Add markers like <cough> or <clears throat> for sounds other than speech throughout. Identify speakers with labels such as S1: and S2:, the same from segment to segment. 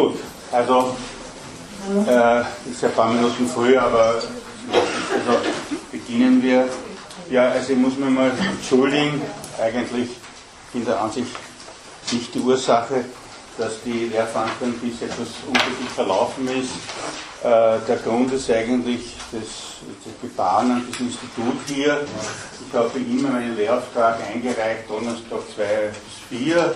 S1: Gut, also äh, ist ja ein paar Minuten früher, aber also beginnen wir. Ja, also ich muss mir mal entschuldigen, eigentlich in der Ansicht nicht die Ursache, dass die Lehrveranstaltung bis etwas unglücklich verlaufen ist. Äh, der Grund ist eigentlich das, das Gebaren an diesem Institut hier. Ich habe immer meinen Lehrauftrag eingereicht, Donnerstag 2 bis 4 äh,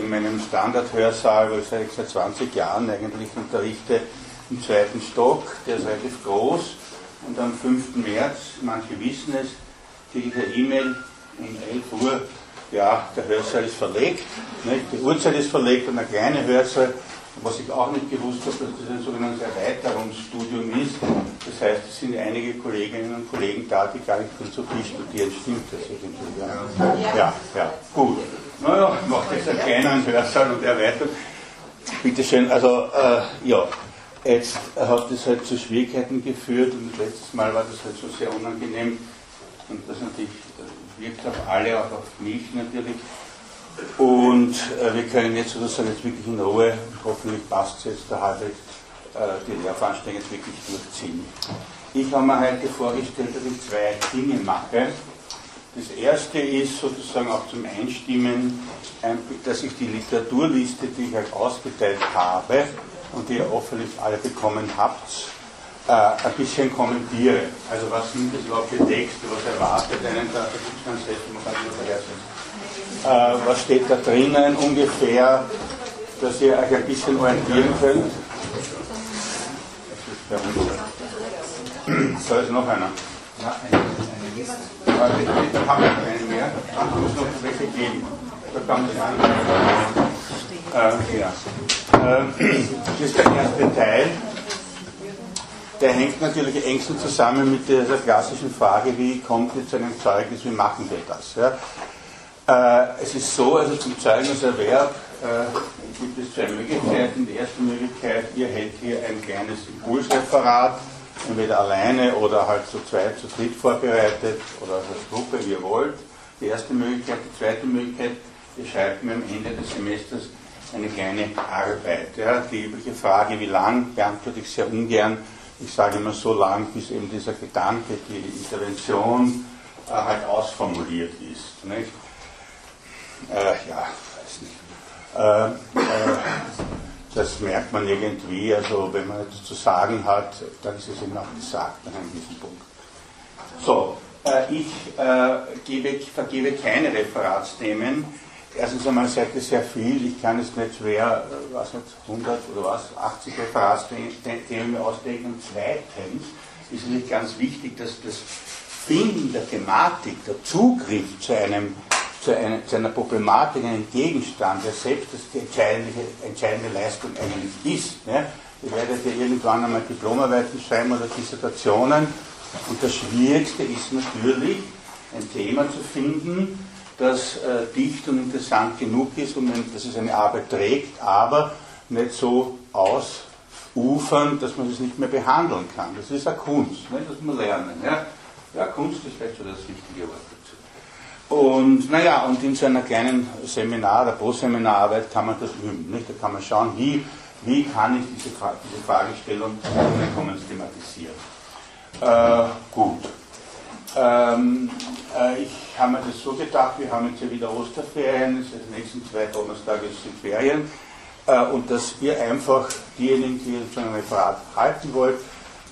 S1: in meinem Standardhörsaal, wo ich seit 20 Jahren eigentlich unterrichte, im zweiten Stock. Der ist relativ groß. Und am 5. März, manche wissen es, kriege ich eine E-Mail um 11 Uhr ja, der Hörsaal ist verlegt, nicht? die Uhrzeit ist verlegt und ein kleiner Hörsaal. Was ich auch nicht gewusst habe, dass das ein sogenanntes Erweiterungsstudium ist. Das heißt, es sind einige Kolleginnen und Kollegen da, die gar nicht Philosophie studieren. Stimmt das irgendwie? Ja, ja, ja. gut. Naja, macht jetzt einen kleineren Hörsaal und Erweiterung. Bitte schön, also, äh, ja. Jetzt hat das halt zu Schwierigkeiten geführt und letztes Mal war das halt so sehr unangenehm und das natürlich wirkt auf alle, auch auf mich natürlich. Und äh, wir können jetzt sozusagen jetzt wirklich in Ruhe, hoffentlich passt es jetzt der Halbrecht, äh, die Lehrveranstaltung jetzt wirklich durchziehen. Ich habe mir heute vorgestellt, dass ich zwei Dinge mache. Das erste ist sozusagen auch zum Einstimmen, dass ich die Literaturliste, die ich euch ausgeteilt habe und die ihr hoffentlich alle bekommen habt, äh, ein bisschen kommentiere. Also was sind das überhaupt für Texte, was erwartet einen da, da gibt es ganz selten, man kann äh, Was steht da drinnen ungefähr, dass ihr euch ein bisschen orientieren könnt? So ist <clears throat> noch einer. Ja, eine, eine Liste. Da haben wir keine mehr. Ach, muss noch welche geben. Da kann sich an. Äh, ja. Äh, das ist der erste Teil der hängt natürlich engstens zusammen mit dieser klassischen Frage, wie kommt ihr zu einem Zeugnis, wie machen wir das? Ja? Äh, es ist so, also zum Zeugniserwerb äh, gibt es zwei Möglichkeiten. Die erste Möglichkeit, ihr hält hier ein kleines Impulsreferat, entweder alleine oder halt zu zweit, zu dritt vorbereitet oder als Gruppe, wie ihr wollt. Die erste Möglichkeit. Die zweite Möglichkeit, ihr schreibt mir am Ende des Semesters eine kleine Arbeit. Ja? Die übliche Frage, wie lang, beantworte ich sehr ungern ich sage immer so lang, bis eben dieser Gedanke, die Intervention äh, halt ausformuliert ist. Nicht? Äh, ja, weiß nicht. Äh, äh, das merkt man irgendwie, also wenn man etwas zu sagen hat, dann ist es eben auch gesagt an einem gewissen Punkt. So, äh, ich äh, gebe, vergebe keine Referatsthemen erstens einmal seid ihr sehr viel, ich kann es nicht schwer, äh, was nicht, 100 oder was, 80 Referatsthemen ausdenken. Und zweitens ist es nicht ganz wichtig, dass das Finden der Thematik, der Zugriff zu, einem, zu, einer, zu einer Problematik, einem Gegenstand, der selbst die entscheidende, entscheidende Leistung eigentlich ist. Ne? Ihr werdet ja irgendwann einmal Diplomarbeiten schreiben oder Dissertationen. Und das Schwierigste ist natürlich, ein Thema zu finden, das äh, dicht und interessant genug ist, um, dass es eine Arbeit trägt, aber nicht so ausufern, dass man es nicht mehr behandeln kann. Das ist eine Kunst, ne? das muss man lernen. Ja? ja, Kunst ist vielleicht schon das richtige Wort. Und naja, und in so einer kleinen Seminar- oder Pro-Seminararbeit kann man das üben. Nicht? Da kann man schauen, wie, wie kann ich diese, diese Fragestellung thematisieren. Äh, gut. Ähm, äh, ich habe mir das so gedacht, wir haben jetzt ja wieder Osterferien, das heißt, die nächsten zwei Donnerstage sind Ferien, äh, und dass ihr einfach diejenigen, die jetzt ein Referat halten wollt,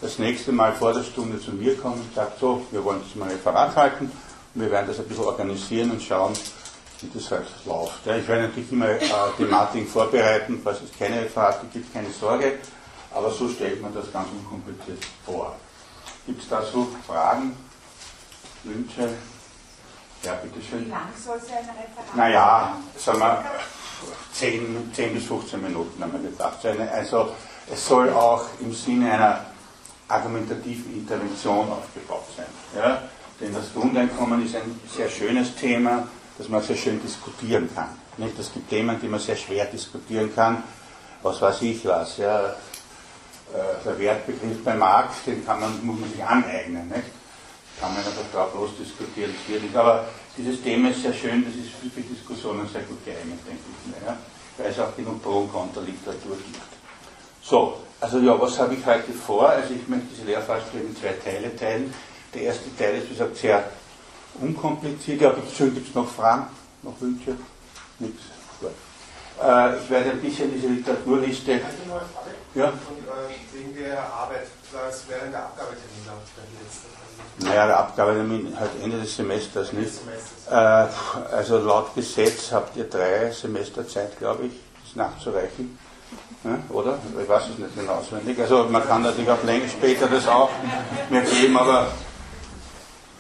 S1: das nächste Mal vor der Stunde zu mir kommen und sagt, so, wir wollen jetzt mal ein Referat halten wir werden das ein bisschen organisieren und schauen, wie das halt läuft. Ja, ich werde natürlich immer äh, Thematiken vorbereiten, falls es keine Referate gibt, keine Sorge, aber so stellt man das ganz unkompliziert vor. Gibt es dazu Fragen? Wünsche? Ja, bitteschön. Wie lang soll sein Referat? Naja, sagen wir 10, 10 bis 15 Minuten haben wir gedacht. Also es soll auch im Sinne einer argumentativen Intervention aufgebaut sein. Ja? Denn das Grundeinkommen ist ein sehr schönes Thema, das man sehr schön diskutieren kann. Nicht? Es gibt Themen, die man sehr schwer diskutieren kann. Was weiß ich was. Ja? Äh, der Wertbegriff bei Marx, den kann man, muss man sich aneignen. Nicht? kann man einfach drauf losdiskutieren, schwierig. Aber dieses Thema ist sehr schön, das ist für Diskussionen sehr gut geeignet, denke ich mir. Ja. weil es auch genug Pro- und Kontra-Literatur gibt. So, also ja, was habe ich heute vor? Also ich möchte diese Lehrveranstaltung in zwei Teile teilen. Der erste Teil ist, wie gesagt, sehr unkompliziert. Ja, bitte gibt es noch Fragen, noch Wünsche? Nichts. Gut. Äh, ich werde ein bisschen diese Literaturliste.
S2: Eine neue Frage. Ja? Und, äh, wegen der Arbeit, was wäre denn der Abgabetermin der?
S1: Naja, der Abgabetermin halt Ende des Semesters nicht. Äh, also laut Gesetz habt ihr drei Semester Zeit, glaube ich, das nachzureichen. Ja, oder? Ich weiß es nicht genau auswendig. Also man kann natürlich auch länger später das auch mir geben, aber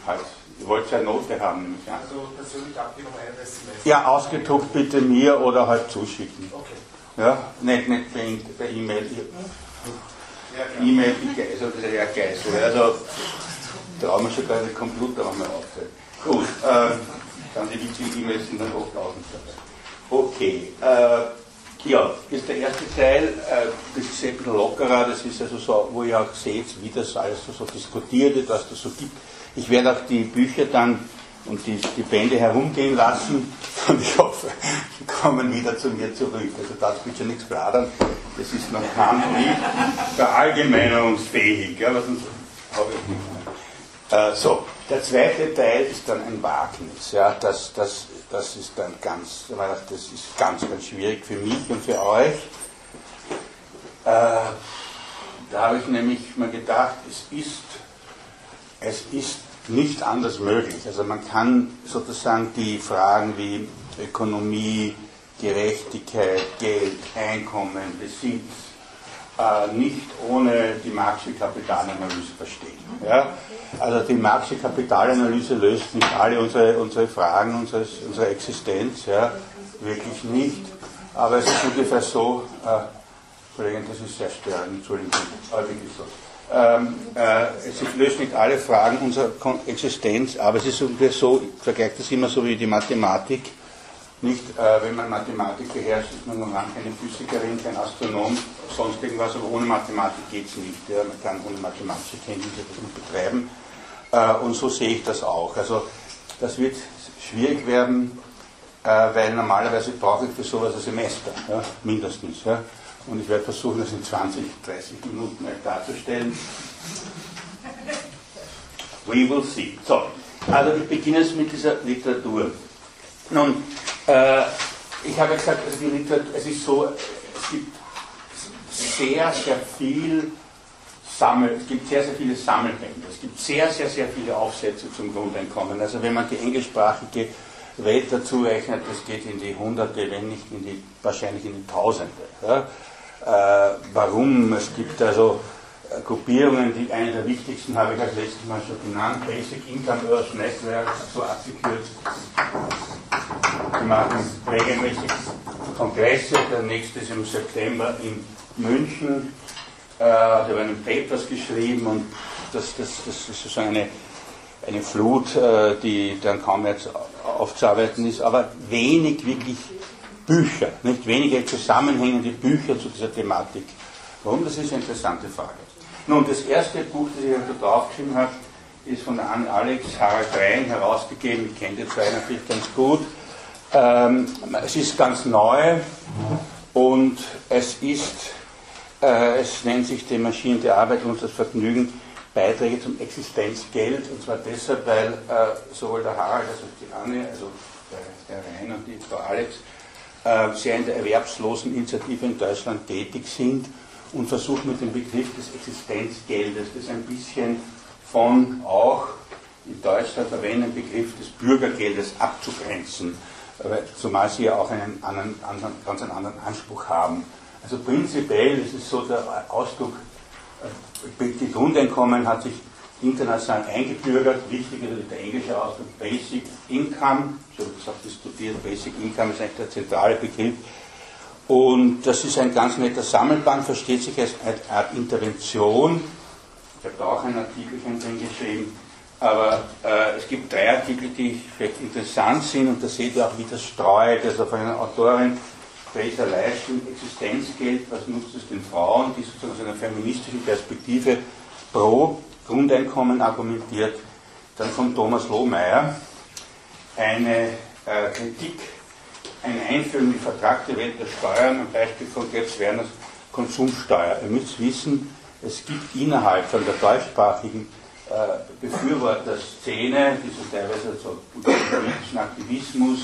S1: halt, ihr wollt ja Note haben, nämlich
S2: an. Also persönlich Ende des Semesters?
S1: Ja, ausgedruckt bitte mir oder halt zuschicken.
S2: Okay.
S1: Ja, nicht, nicht per E-Mail. E-Mail, also das ist ja Geisel. Also da haben wir schon gerade den Computer wir aufgestellt. Gut, äh, dann die wichtigen E-Mails sind dann oft dabei. Okay, äh, ja, ist der erste Teil, äh, das ist ein bisschen lockerer, das ist also so, wo ihr auch seht, wie das alles so, so diskutiert wird, was das so gibt. Ich werde auch die Bücher dann und die, die Bände herumgehen lassen <laughs> und ich hoffe, sie kommen wieder zu mir zurück. Also das bitte nichts plaudern, das ist noch Kant nicht verallgemeinerungsfähig, ja, was sonst habe ich nicht mehr. Äh, so, der zweite Teil ist dann ein Wagnis. Ja, das, das, das ist dann ganz, das ist ganz, ganz schwierig für mich und für euch. Äh, da habe ich nämlich mal gedacht, es ist, es ist nicht anders möglich. Also man kann sozusagen die Fragen wie Ökonomie, Gerechtigkeit, Geld, Einkommen, Besitz äh, nicht ohne die Marxische Kapitalanalyse verstehen. Ja? Also die Marxische Kapitalanalyse löst nicht alle unsere, unsere Fragen unseres, unserer Existenz, ja? wirklich nicht. Aber es ist ungefähr so, äh, Kollegen, das ist sehr störend, Entschuldigung, aber wirklich so. Ähm, äh, es löst nicht alle Fragen unserer Existenz, aber es ist ungefähr so, ich vergleiche das immer so wie die Mathematik. Nicht, äh, wenn man Mathematik beherrscht, ist man noch lange keine Physikerin, kein Astronom, sonst irgendwas, aber ohne Mathematik geht es nicht. Ja. Man kann ohne mathematische Kenntnisse das nicht betreiben. Äh, und so sehe ich das auch. Also das wird schwierig werden, äh, weil normalerweise brauche ich für sowas ein Semester, ja, mindestens. Ja. Und ich werde versuchen, das in 20, 30 Minuten darzustellen. We will see. So, also ich beginne jetzt mit dieser Literatur. Nun, äh, ich habe gesagt, also die Literatur, es ist so, es gibt sehr, sehr viel Sammel, es gibt sehr, sehr viele Sammelbände. Es gibt sehr, sehr, sehr viele Aufsätze zum Grundeinkommen. Also wenn man die englischsprachige Welt dazu rechnet, das geht in die Hunderte, wenn nicht in die, wahrscheinlich in die Tausende. Ja? Äh, warum? Es gibt also äh, Gruppierungen, die eine der wichtigsten habe ich als letztes Mal schon genannt, Basic Income Earth Network, so abgekürzt. Die machen regelmäßig Kongresse, der nächste ist im September in München. Äh, da werden Papers geschrieben und das, das, das ist sozusagen eine, eine Flut, äh, die dann kaum mehr aufzuarbeiten ist, aber wenig wirklich Bücher, nicht wenige zusammenhängende Bücher zu dieser Thematik. Warum? Das ist eine interessante Frage. Nun, das erste Buch, das ich da draufgeschrieben habe, ist von Anne Alex Harald Rein herausgegeben. Ich kenne die zwei natürlich ganz gut. Ähm, es ist ganz neu und es ist, äh, es nennt sich die Maschinen der Arbeit und das Vergnügen Beiträge zum Existenzgeld und zwar deshalb, weil äh, sowohl der Harald als auch die Anne, also der, der Rein und die Frau Alex, sehr in der erwerbslosen Initiative in Deutschland tätig sind und versuchen mit dem Begriff des Existenzgeldes, das ein bisschen von auch in Deutschland verwendeten Begriff des Bürgergeldes abzugrenzen, zumal sie ja auch einen anderen, anderen, ganz einen anderen Anspruch haben. Also prinzipiell ist es so der Ausdruck, äh, Grundeinkommen hat sich international eingebürgert. Wichtig ist der englische Ausdruck Basic Income. Ich habe gesagt, diskutiert, Basic Income ist eigentlich der zentrale Begriff. Und das ist ein ganz netter Sammelband, versteht sich als eine Art Intervention. Ich habe da auch ein Artikelchen drin geschrieben. Aber äh, es gibt drei Artikel, die vielleicht interessant sind und da seht ihr auch, wie das streut. Also von einer Autorin, Fraser Leisten, Existenzgeld, was nutzt es den Frauen, die sozusagen aus einer feministischen Perspektive pro Grundeinkommen argumentiert. Dann von Thomas Lohmeier eine äh, Kritik eine Einführung in die vertragte Welt der Steuern am Beispiel von Götz Werners Konsumsteuer. Ihr müsst wissen, es gibt innerhalb von der deutschsprachigen äh, Befürworterszene, die so teilweise so politischen Aktivismus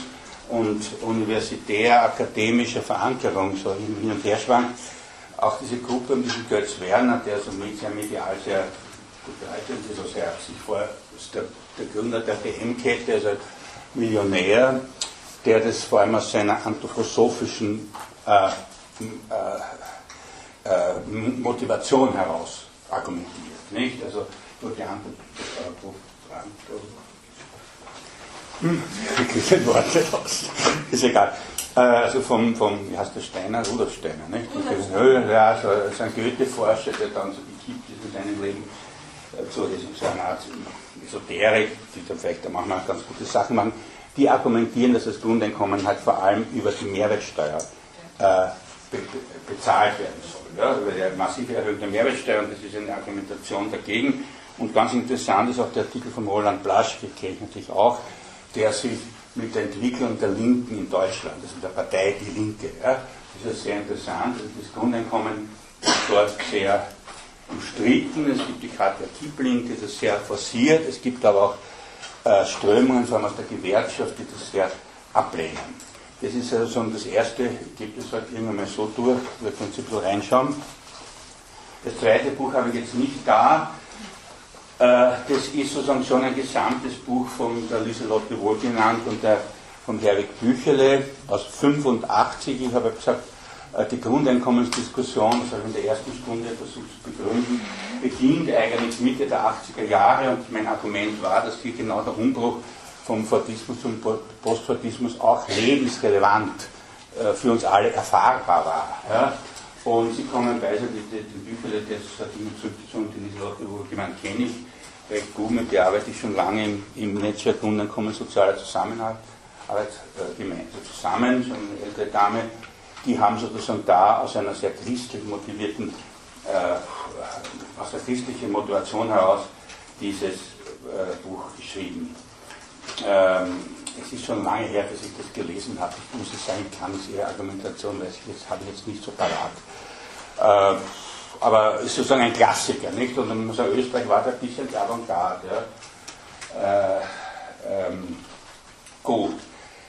S1: und universitär-akademischer Verankerung so hin und her schwankt, auch diese Gruppe um diesen Götz Werner, der so medial sehr begleitet ist, sehr sich vor, ist der, der Gründer der DM-Kette, also Millionär, der das vor allem aus seiner anthroposophischen äh, äh, äh, Motivation heraus argumentiert. Nicht? Also durch die Antwort. Hm, wirklich Worte aus. Ist egal. Äh, also vom, vom, wie heißt der Steiner, Rudolf Steiner, nicht? Ja, so, so ein Goethe-Forscher, der dann so gekippt ist in seinem Leben, äh, so, so eine Art Esoterik, die dann vielleicht manchmal ganz gute Sachen machen, die argumentieren, dass das Grundeinkommen halt vor allem über die Mehrwertsteuer äh, be bezahlt werden soll. Ja, über die massive Erhöhung der Mehrwertsteuer und das ist eine Argumentation dagegen. Und ganz interessant ist auch der Artikel von Roland Blaschke, kenne ich natürlich auch, der sich mit der Entwicklung der Linken in Deutschland, also der Partei Die Linke, ja, das ist sehr interessant. Also das Grundeinkommen ist dort sehr umstritten. Es gibt die Katja Kipling, die das sehr forciert. Es gibt aber auch äh, Strömungen, vor allem aus der Gewerkschaft, die das sehr ablehnen. Das ist also das erste, gibt es halt irgendwann mal so durch, wir können Sie ein bisschen reinschauen. Das zweite Buch habe ich jetzt nicht da. Äh, das ist sozusagen schon ein gesamtes Buch von der Lieselotte Wohl genannt und der, von Herwig Büchele aus 85. Ich habe gesagt, die Grundeinkommensdiskussion, das habe ich in der ersten Stunde versucht zu begründen, beginnt eigentlich Mitte der 80er Jahre und mein Argument war, dass hier genau der Umbruch vom Fordismus zum Postfordismus auch lebensrelevant äh, für uns alle erfahrbar war. Und Sie kommen bei, also die, die, die Bücher Sardinen und die Lieselotte Wohlgemeint kenne ich recht gut, mit der arbeite ich schon lange im, im Netzwerk Grundeinkommen sozialer Zusammenhalt Arbeit, äh, gemeinsam zusammen, so eine ältere Dame, die haben sozusagen da aus einer sehr christlich motivierten, äh, aus der christlichen Motivation heraus dieses äh, Buch geschrieben. Ähm, es ist schon lange her, dass ich das gelesen habe. Ich muss es sagen, kann es Ihre Argumentation, weil ich jetzt habe ich jetzt nicht so parat. Äh, aber es ist sozusagen ein Klassiker, nicht? Und man muss sagen, Österreich war da ein bisschen Avantgarde. Ja? Äh, ähm, gut.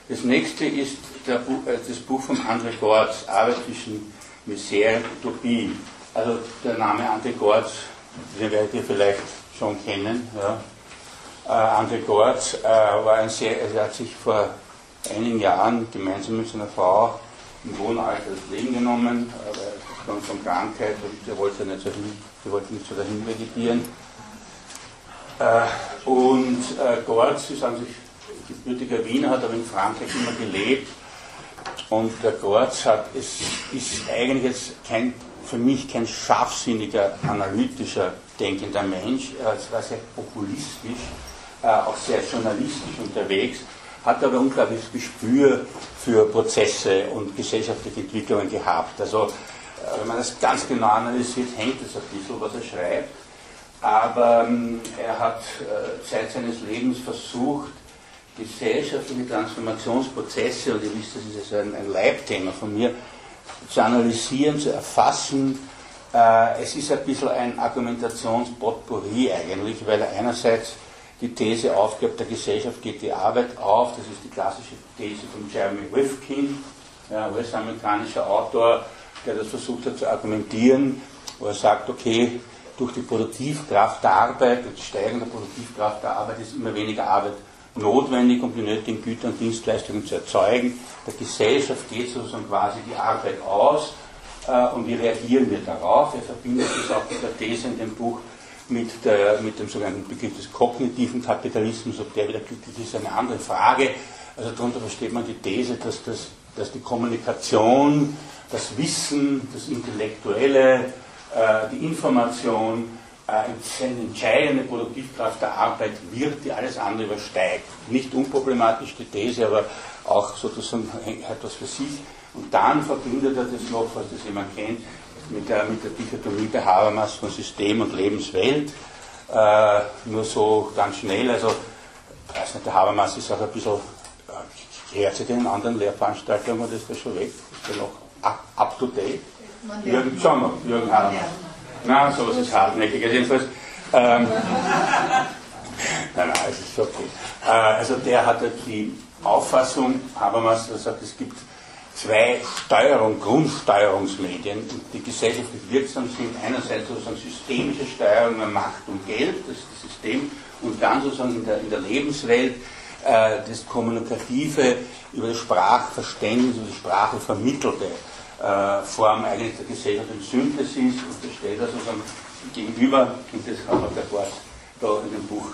S1: Das nächste ist Buch, äh, das Buch von André Gortz, Arbeit zwischen Misere und Utopie. Also der Name André Gortz, den werdet ihr vielleicht schon kennen. Ja? Äh, André Gortz äh, war ein sehr, er hat sich vor einigen Jahren gemeinsam mit seiner Frau im Wohnalter das Leben genommen, aufgrund von Krankheit und er wollte nicht so, hin, sie wollte nicht so dahin vegetieren. Äh, und äh, Gortz, Sie sagen sich, gebürtiger Wiener, hat aber in Frankreich immer gelebt. Und der Gortz hat, es ist eigentlich jetzt kein, für mich kein scharfsinniger, analytischer, denkender Mensch. Er war sehr populistisch äh, auch sehr journalistisch unterwegs, hat aber unglaubliches Gespür für Prozesse und gesellschaftliche Entwicklungen gehabt. Also, äh, wenn man das ganz genau analysiert, hängt es ein bisschen, was er schreibt. Aber ähm, er hat äh, Zeit seines Lebens versucht, gesellschaftliche Transformationsprozesse, und ihr wisst, das ist also ein, ein Leibthema von mir, zu analysieren, zu erfassen. Äh, es ist ein bisschen ein Argumentationspotpourri eigentlich, weil er einerseits die These aufgibt, der Gesellschaft geht die Arbeit auf. Das ist die klassische These von Jeremy Rifkin, ja, US-amerikanischer Autor, der das versucht hat zu argumentieren, wo er sagt, okay, durch die Produktivkraft der Arbeit, durch die Steigerung der Produktivkraft der Arbeit ist immer weniger Arbeit notwendig, um die nötigen Güter und Dienstleistungen zu erzeugen. Der Gesellschaft geht sozusagen quasi die Arbeit aus äh, und wie reagieren wir darauf? Er verbindet das auch mit der These in dem Buch mit, der, mit dem sogenannten Begriff des kognitiven Kapitalismus, ob der wieder glücklich ist, eine andere Frage. Also darunter versteht man die These, dass, das, dass die Kommunikation, das Wissen, das Intellektuelle, äh, die Information eine entscheidende Produktivkraft der Arbeit wird, die alles andere übersteigt. Nicht unproblematisch die These, aber auch sozusagen etwas für sich. Und dann verbindet er das noch, was das jemand kennt, mit der, mit der Dichotomie der Habermas von System und Lebenswelt. Äh, nur so ganz schnell, also weiß nicht, der Habermas ist auch ein bisschen äh, Ehrt sich den anderen Lehrveranstaltungen oder ist das schon weg? Ist der noch up, up to date? Jürgen, noch, Jürgen Habermas. Na, sowas ist hartnäckig. Also jedenfalls, ähm, <laughs> nein, nein, es ist okay. Äh, also der hatte die Auffassung, Habermas, er sagt, es gibt zwei Steuerung, Grundsteuerungsmedien, die gesellschaftlich wirksam sind. Einerseits sozusagen systemische Steuerung über Macht und Geld, das ist das System, und dann sozusagen in der, in der Lebenswelt äh, das Kommunikative über das Sprachverständnis, über die Sprache vermittelte äh, Form eigentlich der Gesellschaft in Synthesis und das stellt er sozusagen gegenüber, und das hat er dort da in dem Buch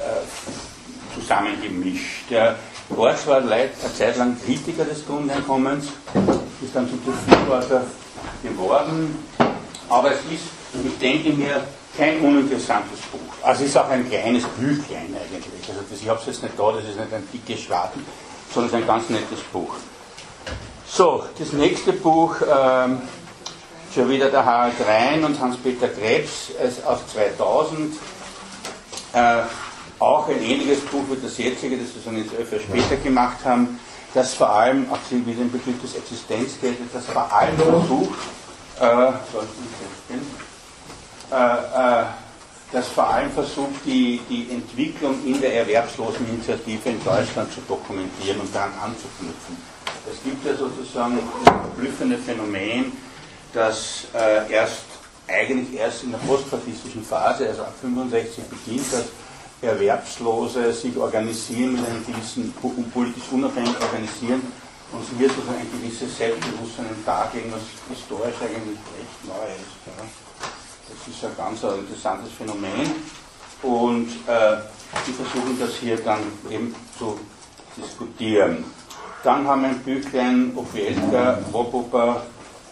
S1: äh, zusammengemischt. Der Borch war eine Zeit lang Kritiker des Grundeinkommens, ist dann zum Befürworter geworden, aber es ist, ich denke mir, kein uninteressantes Buch. Also es ist auch ein kleines Büchlein eigentlich. Also das, ich habe es jetzt nicht da, das ist nicht ein dickes Schwaden, sondern es ist ein ganz nettes Buch. So, das nächste Buch, ähm, schon wieder der Harald Rhein und Hans-Peter Krebs aus 2000. Äh, auch ein ähnliches Buch wie das jetzige, das wir so jetzt Jahre später gemacht haben, das vor allem, auch Sie wieder im Begriff des Existenzgeldes, das vor allem versucht, äh, äh, äh, das vor allem versucht, die, die Entwicklung in der erwerbslosen Initiative in Deutschland zu dokumentieren und daran anzuknüpfen. Es gibt ja sozusagen das verblüffende Phänomen, dass äh, erst eigentlich erst in der postfaschistischen Phase, also ab 65 beginnt das, Erwerbslose sich organisieren, mit einem gewissen politisch unabhängig organisieren und hier sozusagen ein gewisses Selbstbewusstsein im was historisch eigentlich recht neu ist. Ja. Das ist ein ganz interessantes Phänomen und äh, die versuchen das hier dann eben zu diskutieren. Dann haben wir ein Büchlein Opielka, Wopopa,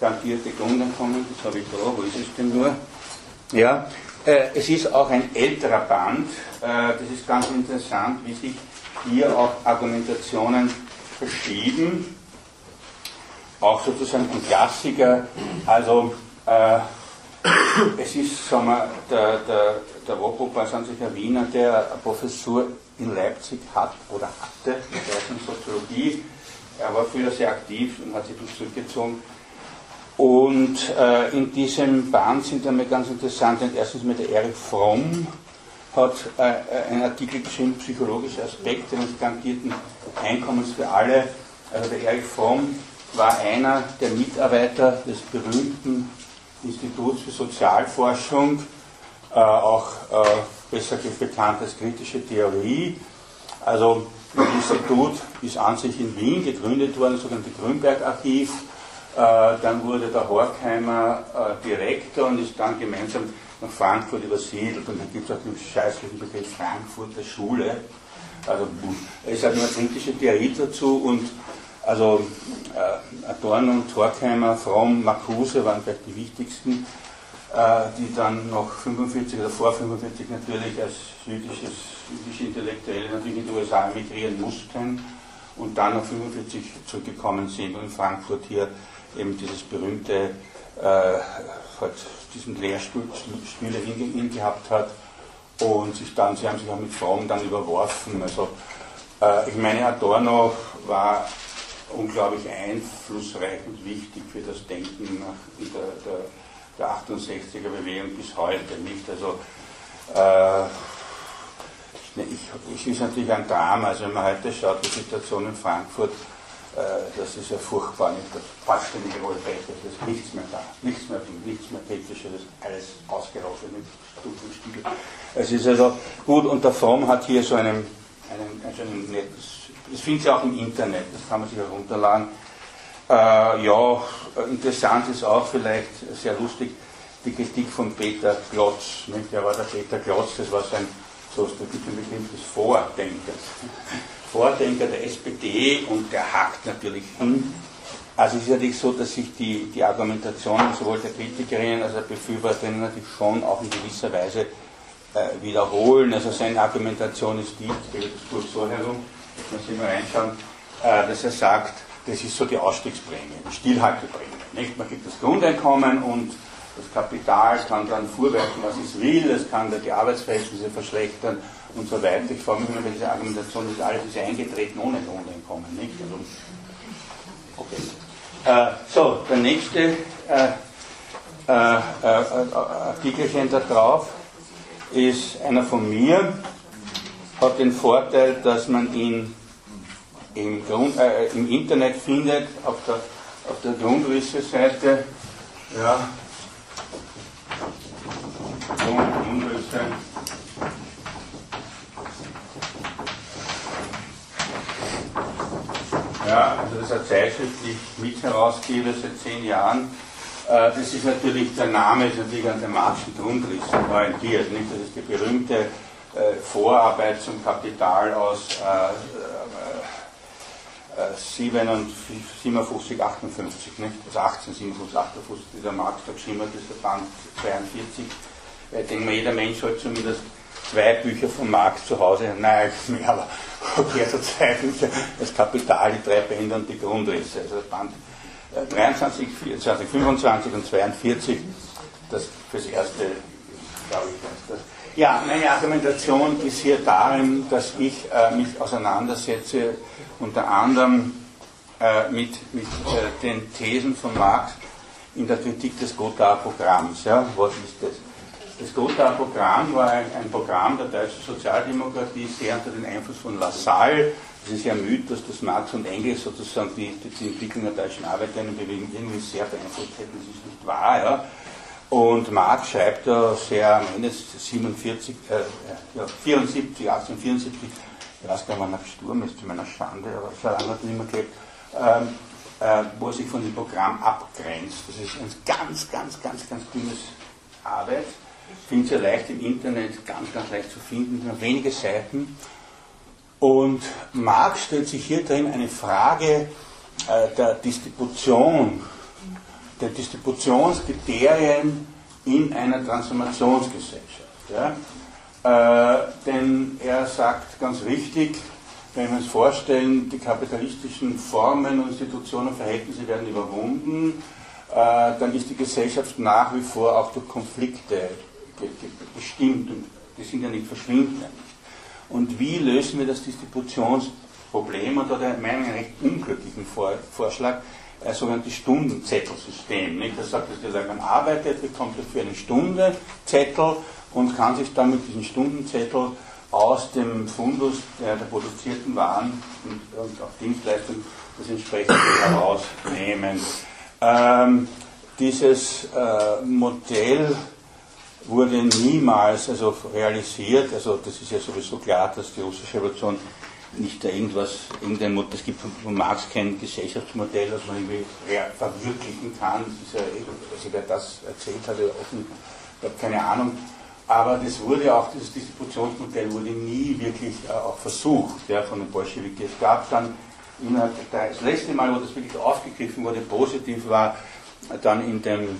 S1: garantierte Grundeinkommen, das habe ich da, wo ist es denn nur? Ja, äh, es ist auch ein älterer Band, äh, das ist ganz interessant, wie sich hier auch Argumentationen verschieben. Auch sozusagen ein Klassiker, also äh, es ist, sagen wir, der, der, der Wopopa ist an sich ein Wiener, der eine Professur in Leipzig hat oder hatte, in Soziologie. Er war früher sehr aktiv und hat sich zurückgezogen. Und äh, in diesem Band sind einmal ganz interessant, erstens mit der Erich Fromm hat äh, äh, einen Artikel geschrieben, psychologische Aspekte des garantierten Einkommens für alle. Also der Erich Fromm war einer der Mitarbeiter des berühmten Instituts für Sozialforschung, äh, auch äh, besser bekannt als kritische Theorie. Also Institut ist an sich in Wien gegründet worden, das sogenannte Grünberg-Archiv äh, dann wurde der Horkheimer äh, Direktor und ist dann gemeinsam nach Frankfurt übersiedelt. Und dann gibt es auch den scheißlichen Begriff Frankfurter Schule. Also es hat eine kritische Theorie dazu und also äh, Adorno und Horkheimer, Fromm, Marcuse waren vielleicht die wichtigsten, die dann noch 45 oder vor 45 natürlich als jüdisches, jüdische Intellektuelle natürlich in die USA emigrieren mussten und dann nach 45 zurückgekommen sind und in Frankfurt hier eben dieses berühmte, äh, halt diesen Lehrstuhl Stühle gehabt hat und sich dann, sie haben sich auch mit Frauen dann überworfen. Also äh, ich meine, Adorno war unglaublich einflussreich und wichtig für das Denken nach der, der, der 68er Bewegung bis heute. Nicht? Also äh, ich, ich, ist natürlich ein Drama, also wenn man heute schaut, die Situation in Frankfurt, äh, das ist ja furchtbar, nicht? das vollständige Rollbrett, das ist nichts mehr da, nichts mehr, nichts mehr kritisches, das ist alles ausgerottet mit Stufenstiel. Es ist also gut und der Fromm hat hier so einen, einen, einen nettes, das findet ihr auch im Internet, das kann man sich herunterladen. Äh, ja, interessant ist auch vielleicht sehr lustig die Kritik von Peter Klotz. Nicht? Der war der Peter Klotz, das war sein, so ist der Begriff des Vordenkers. <laughs> Vordenker der SPD und der hakt natürlich hin. Also es ist natürlich so, dass sich die, die Argumentationen sowohl der Kritikerinnen als auch der Befürworterinnen natürlich schon auch in gewisser Weise äh, wiederholen. Also seine Argumentation ist die, ich drehe das kurz so herum, dass Sie mal reinschauen, äh, dass er sagt, das ist so die Ausstiegsprämie, die Stillhalteprämie. Nicht? Man gibt das Grundeinkommen und Das Kapital kann dann vorwerfen, was es will, es kann die Arbeitsverhältnisse verschlechtern und so weiter. Ich frage mich immer, diese Argumentation ist alles ist eingetreten ohne Lohneinkommen, nicht? Also, okay. Äh, so, der nächste äh, äh, äh Artikelchen da drauf ist einer von mir, hat den Vorteil, dass man ihn im, Grund, äh, im Internet findet, auf der, auf der Grundrisse-Seite. Ja, Grundrisse. Ja, also das ist eine Zeitschrift, die ich mit herausgebe seit zehn Jahren. Äh, das ist natürlich, der Name ist natürlich an der Marxischen Grundriss orientiert. Nicht? Das ist die berühmte äh, Vorarbeit zum Kapital aus äh, 57, 58, nicht? also 18, 57, 58, dieser Marx da das ist der Band 42. Ich denke mal, jeder Mensch hat zumindest zwei Bücher von Marx zu Hause, nein, <laughs> mehr, aber okay, also zwei Bücher, das Kapital, die drei Bände und die Grundrisse, also das Band 23, 24, 25 und 42, das fürs erste, glaube ich, das. Ja, meine Argumentation ist hier darin, dass ich äh, mich auseinandersetze unter anderem äh, mit, mit äh, den Thesen von Marx in der Kritik des Gotha-Programms. Ja? Was ist das? Das Gotha-Programm war ein, ein, Programm der deutschen Sozialdemokratie, sehr unter den Einfluss von Lassalle. Es ist ja Mythos, dass Marx und Engels sozusagen die, die, die Entwicklung der deutschen Arbeiterinnenbewegung irgendwie sehr beeinflusst hätten. Das ist nicht wahr. Ja? Und Marx schreibt da sehr am Ende 47, äh, ja, 74, 1874, ich weiß gar nicht, wann er gestorben ist, zu meiner Schande, aber so lange hat er nicht mehr gelebt, ähm, äh, wo er sich von dem Programm abgrenzt. Das ist ein ganz, ganz, ganz, ganz dünnes Arbeit. Findet sehr leicht im Internet, ganz, ganz leicht zu finden, nur wenige Seiten. Und Marx stellt sich hier drin eine Frage äh, der Distribution, der Distributionskriterien in einer Transformationsgesellschaft. Ja? Äh, denn er sagt ganz richtig, wenn wir uns vorstellen, die kapitalistischen Formen, Institutionen und Verhältnisse werden überwunden, äh, dann ist die Gesellschaft nach wie vor auch durch Konflikte bestimmt und die sind ja nicht verschwinden. Und wie lösen wir das Distributionsproblem? Und da hat er meinen recht unglücklichen Vorschlag, ein sogenanntes Stundenzettelsystem. Nicht? Das sagt, dass man arbeitet, bekommt dafür eine Stunde Zettel und kann sich dann mit diesem Stundenzettel aus dem Fundus der, der produzierten Waren und, und auch Dienstleistungen das entsprechende <coughs> herausnehmen. Ähm, dieses äh, Modell wurde niemals also realisiert, also das ist ja sowieso klar, dass die russische Revolution nicht da irgendwas, irgendein Modell, es gibt von Marx kein Gesellschaftsmodell, das man irgendwie verwirklichen kann. Das also wer das erzählt hat, offen, ich habe keine Ahnung. Aber das wurde auch, dieses Distributionsmodell wurde nie wirklich äh, auch versucht ja, von den Bolschewiki. Es gab dann innerhalb, das letzte Mal, wo das wirklich aufgegriffen wurde, positiv war, dann in, dem,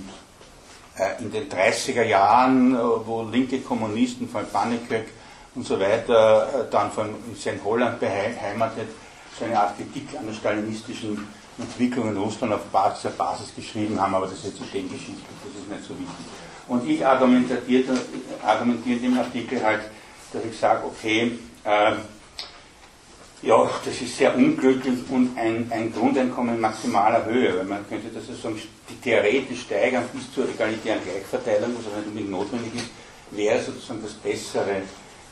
S1: äh, in den 30er Jahren, äh, wo linke Kommunisten, von Panikweg und so weiter, äh, dann von in Holland beheimatet, so eine Art Kritik an der stalinistischen Entwicklung in Russland auf Basis, der Basis geschrieben haben, aber das ist jetzt zu den Geschichten, das ist nicht so wichtig. Und ich argumentiere, argumentiere in dem Artikel halt, dass ich sage, okay, äh, ja, das ist sehr unglücklich und ein, ein Grundeinkommen maximaler Höhe, weil man könnte das sozusagen theoretisch steigern bis zur egalitären Gleichverteilung, was aber nicht unbedingt notwendig ist, wäre sozusagen das bessere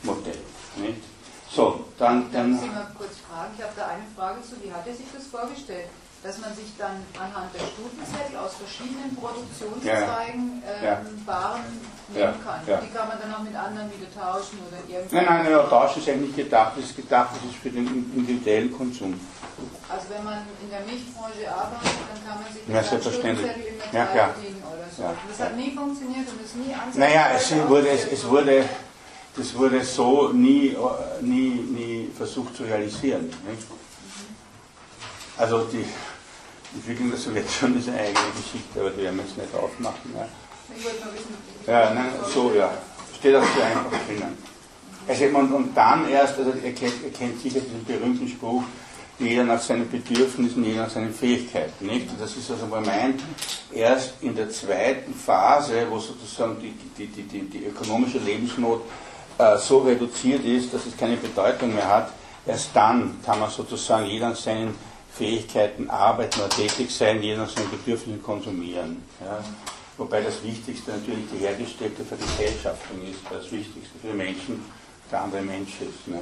S1: Modell. Nicht? So, dann. dann
S3: Sie mal kurz fragen, ich habe da eine Frage zu, wie hat er sich das vorgestellt? dass man sich dann anhand der Stundenzettel aus verschiedenen Produktionszweigen ja. ähm, Waren nehmen kann. Ja. Die kann man dann auch mit anderen wieder tauschen oder irgendwie.
S1: Nein, nein, ja, tauschen ist eigentlich nicht gedacht, das ist gedacht, das ist für den individuellen Konsum.
S3: Also wenn man in der Milchbranche arbeitet, dann kann man sich
S1: ja, selbstverständlich.
S3: in der ja, ja. oder so. Das hat nie funktioniert und ist nie
S1: Naja, es wurde, es, es wurde, das wurde so nie, nie, nie versucht zu realisieren. Nicht? Also die, Entwicklung der Sowjetunion ist eine eigene Geschichte, aber die werden wir jetzt nicht aufmachen. Ja, ja nein, so, ja. Steht auch so einfach drinnen. Also, und, und dann erst, also er kennt, er kennt sicher diesen berühmten Spruch, jeder nach seinen Bedürfnissen, jeder nach seinen Fähigkeiten. Nicht? Und das ist also mein, erst in der zweiten Phase, wo sozusagen die, die, die, die, die ökonomische Lebensnot äh, so reduziert ist, dass es keine Bedeutung mehr hat, erst dann kann man sozusagen jeder an seinen Fähigkeiten arbeiten oder tätig sein, jeder nach seinen Bedürfnissen konsumieren. Ja? Wobei das Wichtigste natürlich die hergestellte Vergesellschaftung ist, das Wichtigste für den Menschen, der andere Mensch ist. Ne?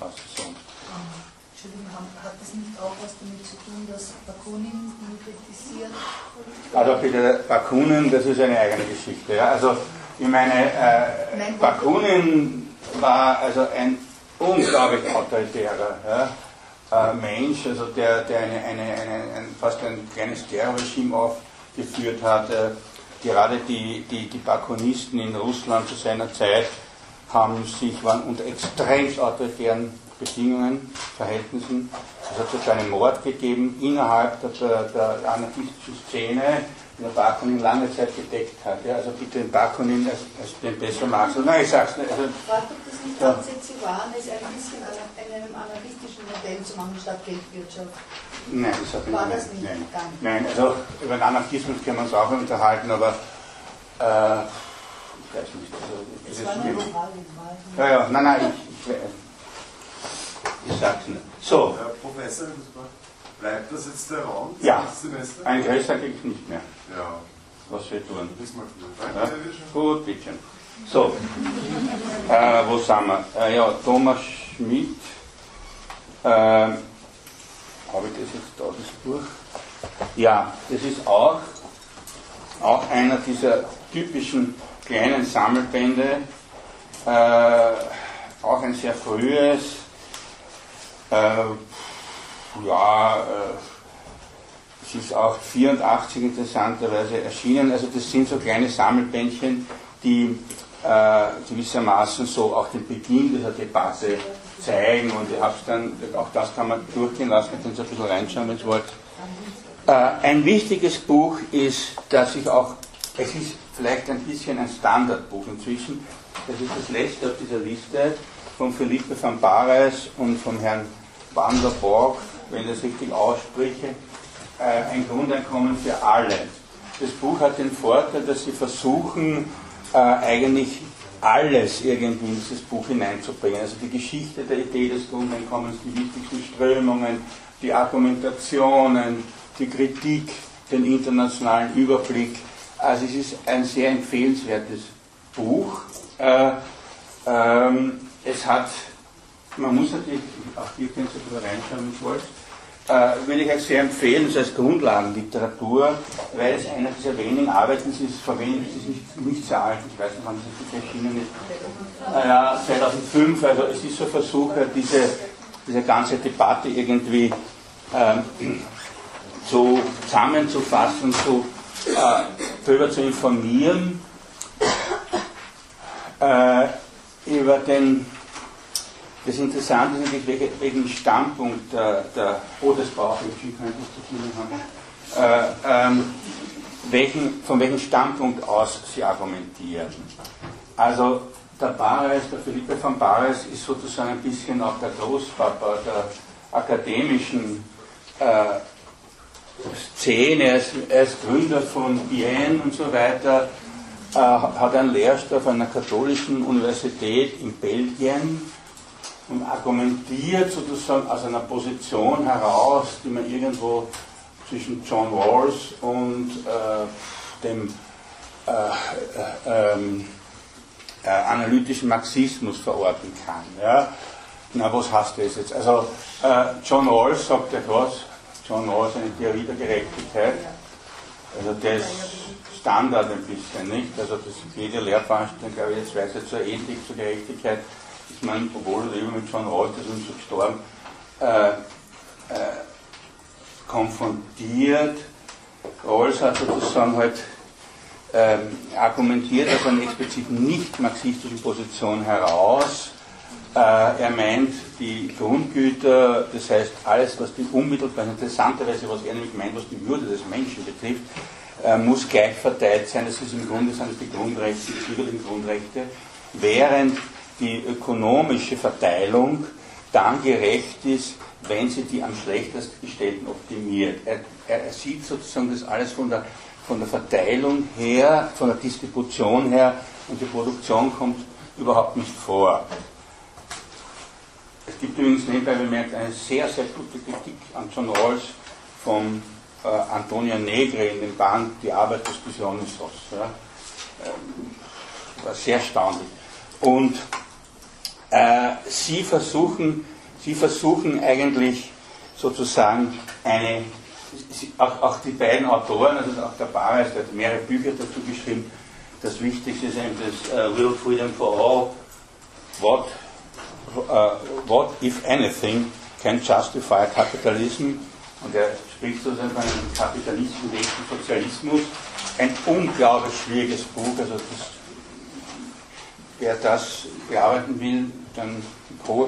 S1: Was so.
S3: Entschuldigung, hat das nicht auch was damit zu tun, dass Bakunin kritisiert?
S1: Also bitte, Bakunin, das ist eine eigene Geschichte. Ja? Also ich meine, äh, Bakunin war also ein unglaublich autoritärer ja, äh, Mensch, also der, der eine, eine, eine, ein, fast ein kleines Terrorregime aufgeführt hat. Äh, gerade die, die, die Bakunisten in Russland zu seiner Zeit haben sich, waren unter extrem autoritären Bedingungen, Verhältnissen. Es hat sogar einen Mord gegeben innerhalb der, der, der anarchistischen Szene der Bakunin lange Zeit gedeckt hat. Ja, also bitte den Bakunin als, als den besser magst. Nein, ich sag's nicht. Also,
S3: das nicht ja. war, es ein bisschen an einem anarchistischen Modell zu machen statt Geldwirtschaft.
S1: Nein, das hat war das nicht. Nein. Nein, also über den Anarchismus können wir uns auch unterhalten, aber äh, ich weiß nicht. Also,
S3: das, das war nur lokal,
S1: Ja, ja, nein, nein, ich, ich, ich sag's nicht. So.
S2: Herr Professor, bleibt das jetzt der Raum?
S1: Ja, ein größer kriege ich nicht mehr.
S2: Ja.
S1: Was wir tun. Ja? Gut, bitte. So, äh, wo sind wir? Äh, ja, Thomas Schmidt. Äh, Habe ich das jetzt da, das Buch? Ja, das ist auch, auch einer dieser typischen kleinen Sammelbände. Äh, auch ein sehr frühes. Ja, äh, es ist auch 84 interessanterweise erschienen. Also das sind so kleine Sammelbändchen, die äh, gewissermaßen so auch den Beginn dieser Debatte zeigen. Und ich habe dann, auch das kann man durchgehen lassen, können Sie ein bisschen reinschauen, wenn Sie wollt. Äh, ein wichtiges Buch ist, dass ich auch, es ist vielleicht ein bisschen ein Standardbuch inzwischen, das ist das letzte auf dieser Liste von Philippe van Bares und von Herrn Van der Borg wenn ich das richtig ausspreche, äh, ein Grundeinkommen für alle. Das Buch hat den Vorteil, dass sie versuchen, äh, eigentlich alles irgendwie in dieses Buch hineinzubringen. Also die Geschichte der Idee des Grundeinkommens, die wichtigsten Strömungen, die Argumentationen, die Kritik, den internationalen Überblick. Also es ist ein sehr empfehlenswertes Buch. Äh, ähm, es hat, man muss natürlich, auch hier können Sie reinschauen, wenn Sie wollen, äh, würde ich euch sehr empfehlen, so als Grundlagenliteratur, weil es einer dieser wenigen Arbeiten ist, vor wenigen, ist nicht, nicht sehr alt, ich weiß nicht, wann es erschienen ist, äh, ja, 2005, also es ist so ein Versuch, diese, diese ganze Debatte irgendwie ähm, zu, zusammenzufassen, zu, äh, darüber zu informieren, äh, über den das Interessante ist natürlich, welchen Standpunkt der, der oh, das brauche ich, kann ich das haben, äh, ähm, welchen, von welchem Standpunkt aus sie argumentieren. Also der Bares, der Philippe von Bares ist sozusagen ein bisschen auch der Großpapa der akademischen äh, Szene, er ist, er ist, Gründer von Bien und so weiter, äh, hat einen Lehrstoff an einer katholischen Universität in Belgien und argumentiert sozusagen aus einer Position heraus, die man irgendwo zwischen John Rawls und äh, dem äh, äh, ähm, äh, analytischen Marxismus verorten kann. Ja? Na, was heißt das jetzt? Also, äh, John Rawls sagt ja was? John Rawls eine Theorie der Gerechtigkeit. Also, das Standard ein bisschen, nicht? Also, das jede Lehrveranstaltung, glaube ich, jetzt weiß ich zur Ethik, zur Gerechtigkeit ich meine, obwohl er eben mit Rawls ist und so gestorben, äh, äh, konfrontiert. Rawls hat sozusagen halt ähm, argumentiert aus einer explizit nicht marxistischen Position heraus. Äh, er meint, die Grundgüter, das heißt alles, was die unmittelbar, interessanterweise, was er nämlich meint, was die Würde des Menschen betrifft, äh, muss gleich verteilt sein. Das ist im Grunde sind das die Grundrechte, die bürgerlichen Grundrechte, während die ökonomische Verteilung dann gerecht ist, wenn sie die am schlechtest gestellten optimiert. Er, er, sieht sozusagen das alles von der, von der Verteilung her, von der Distribution her und die Produktion kommt überhaupt nicht vor. Es gibt übrigens nebenbei bemerkt eine sehr, sehr gute Kritik an John Rawls von äh, Antonio Negre in dem Band Die Arbeit des Dionysos. Ja. Ähm, war sehr erstaunlich. Und äh, sie, versuchen, sie versuchen eigentlich sozusagen eine, auch, auch die beiden Autoren, also auch der Bares, der hat mehrere Bücher dazu geschrieben, das Wichtigste ist eben das uh, Will Freedom for All, what, uh, what if anything can justify capitalism und er spricht sozusagen von einem kapitalistischen Sozialismus. Ein unglaublich schwieriges Buch, also das, wer das bearbeiten will, dann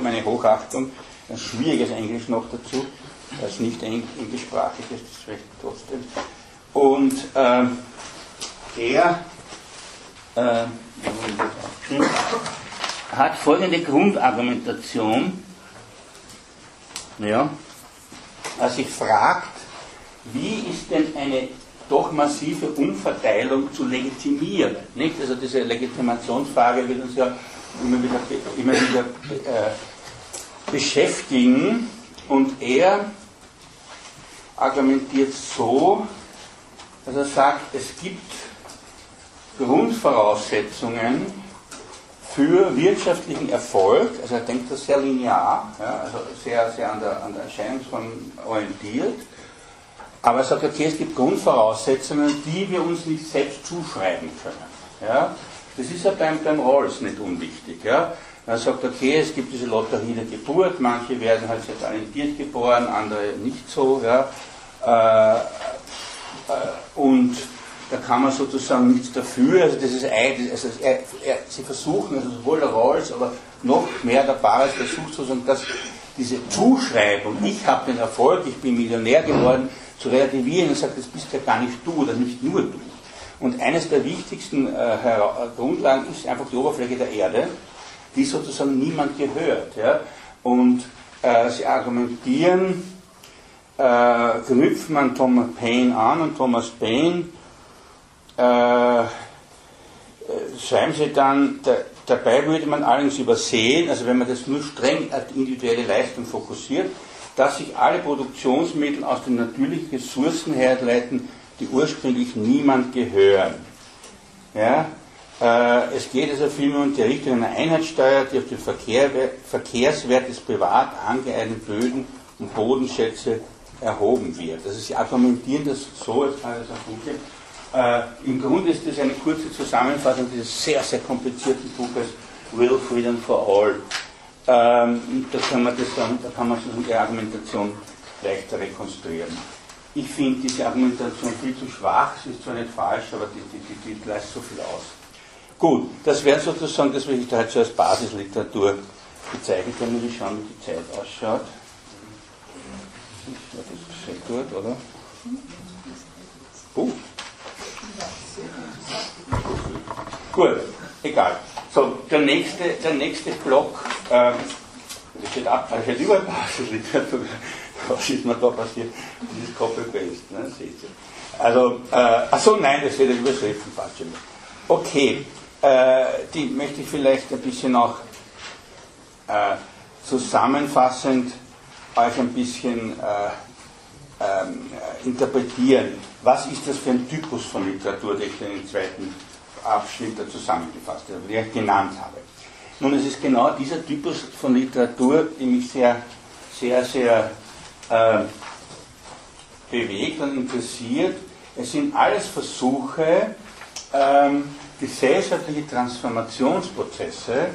S1: meine Hochachtung. Ein schwieriges Englisch noch dazu, das nicht englischsprachig ist, das vielleicht trotzdem. Und äh, er äh, hat folgende Grundargumentation. Ja, als sich fragt, wie ist denn eine doch massive Umverteilung zu legitimieren? Nicht? Also diese Legitimationsfrage wird uns ja immer wieder, immer wieder äh, beschäftigen und er argumentiert so, dass er sagt, es gibt Grundvoraussetzungen für wirtschaftlichen Erfolg, also er denkt das sehr linear, ja, also sehr, sehr an der, an der Erscheinungsform orientiert, aber er sagt, okay, es gibt Grundvoraussetzungen, die wir uns nicht selbst zuschreiben können. Ja. Das ist ja beim, beim Rawls nicht unwichtig. Ja. Er sagt, okay, es gibt diese Lotterie der Geburt, manche werden halt sehr talentiert geboren, andere nicht so. Ja. Äh, äh, und da kann man sozusagen nichts dafür. Also das ist also er, er, sie versuchen, also sowohl der Rawls, aber noch mehr der Bares versucht sozusagen, dass diese Zuschreibung, ich habe den Erfolg, ich bin Millionär geworden, zu relativieren und sagt, das bist ja gar nicht du oder nicht nur du. Und eines der wichtigsten äh, Grundlagen ist einfach die Oberfläche der Erde, die sozusagen niemand gehört. Ja? Und äh, sie argumentieren, äh, knüpft man Thomas Paine an und Thomas Paine äh, schreiben Sie dann, da, dabei würde man allerdings übersehen, also wenn man das nur streng auf die individuelle Leistung fokussiert, dass sich alle Produktionsmittel aus den natürlichen Ressourcen herleiten, die ursprünglich niemand gehören. Ja? Äh, es geht also vielmehr um die Richtung einer Einheitssteuer, die auf den Verkehr, Verkehrswert des privat angeeigneten Böden und Bodenschätze erhoben wird. Also Sie argumentieren das so, jetzt kann ich das auch gut äh, Im Grunde ist das eine kurze Zusammenfassung dieses sehr, sehr komplizierten Buches Will Freedom for All. Ähm, da, kann man das dann, da kann man so die Argumentation leichter rekonstruieren. Ich finde diese Argumentation viel zu schwach, sie ist zwar nicht falsch, aber die, die, die, die leistet so viel aus. Gut, das wäre sozusagen das, was ich da halt so als Basisliteratur bezeichnet habe. Muss ich schauen, wie die Zeit ausschaut. Das ist sehr gut, oder? Uh. Gut, egal. So, der nächste, der nächste Block, ähm, das steht, ab, das steht überall <laughs> Basisliteratur. Was ist mir da passiert? Das ist Copy-Paste, ne? seht ihr. Also, äh, achso, nein, das steht in Überschriften falsch. Okay, äh, die möchte ich vielleicht ein bisschen auch äh, zusammenfassend euch ein bisschen äh, ähm, interpretieren. Was ist das für ein Typus von Literatur, den ich in den zweiten Abschnitt zusammengefasst den ich genannt habe? Nun, es ist genau dieser Typus von Literatur, die mich sehr, sehr, sehr äh, bewegt und interessiert. Es sind alles Versuche, ähm, gesellschaftliche Transformationsprozesse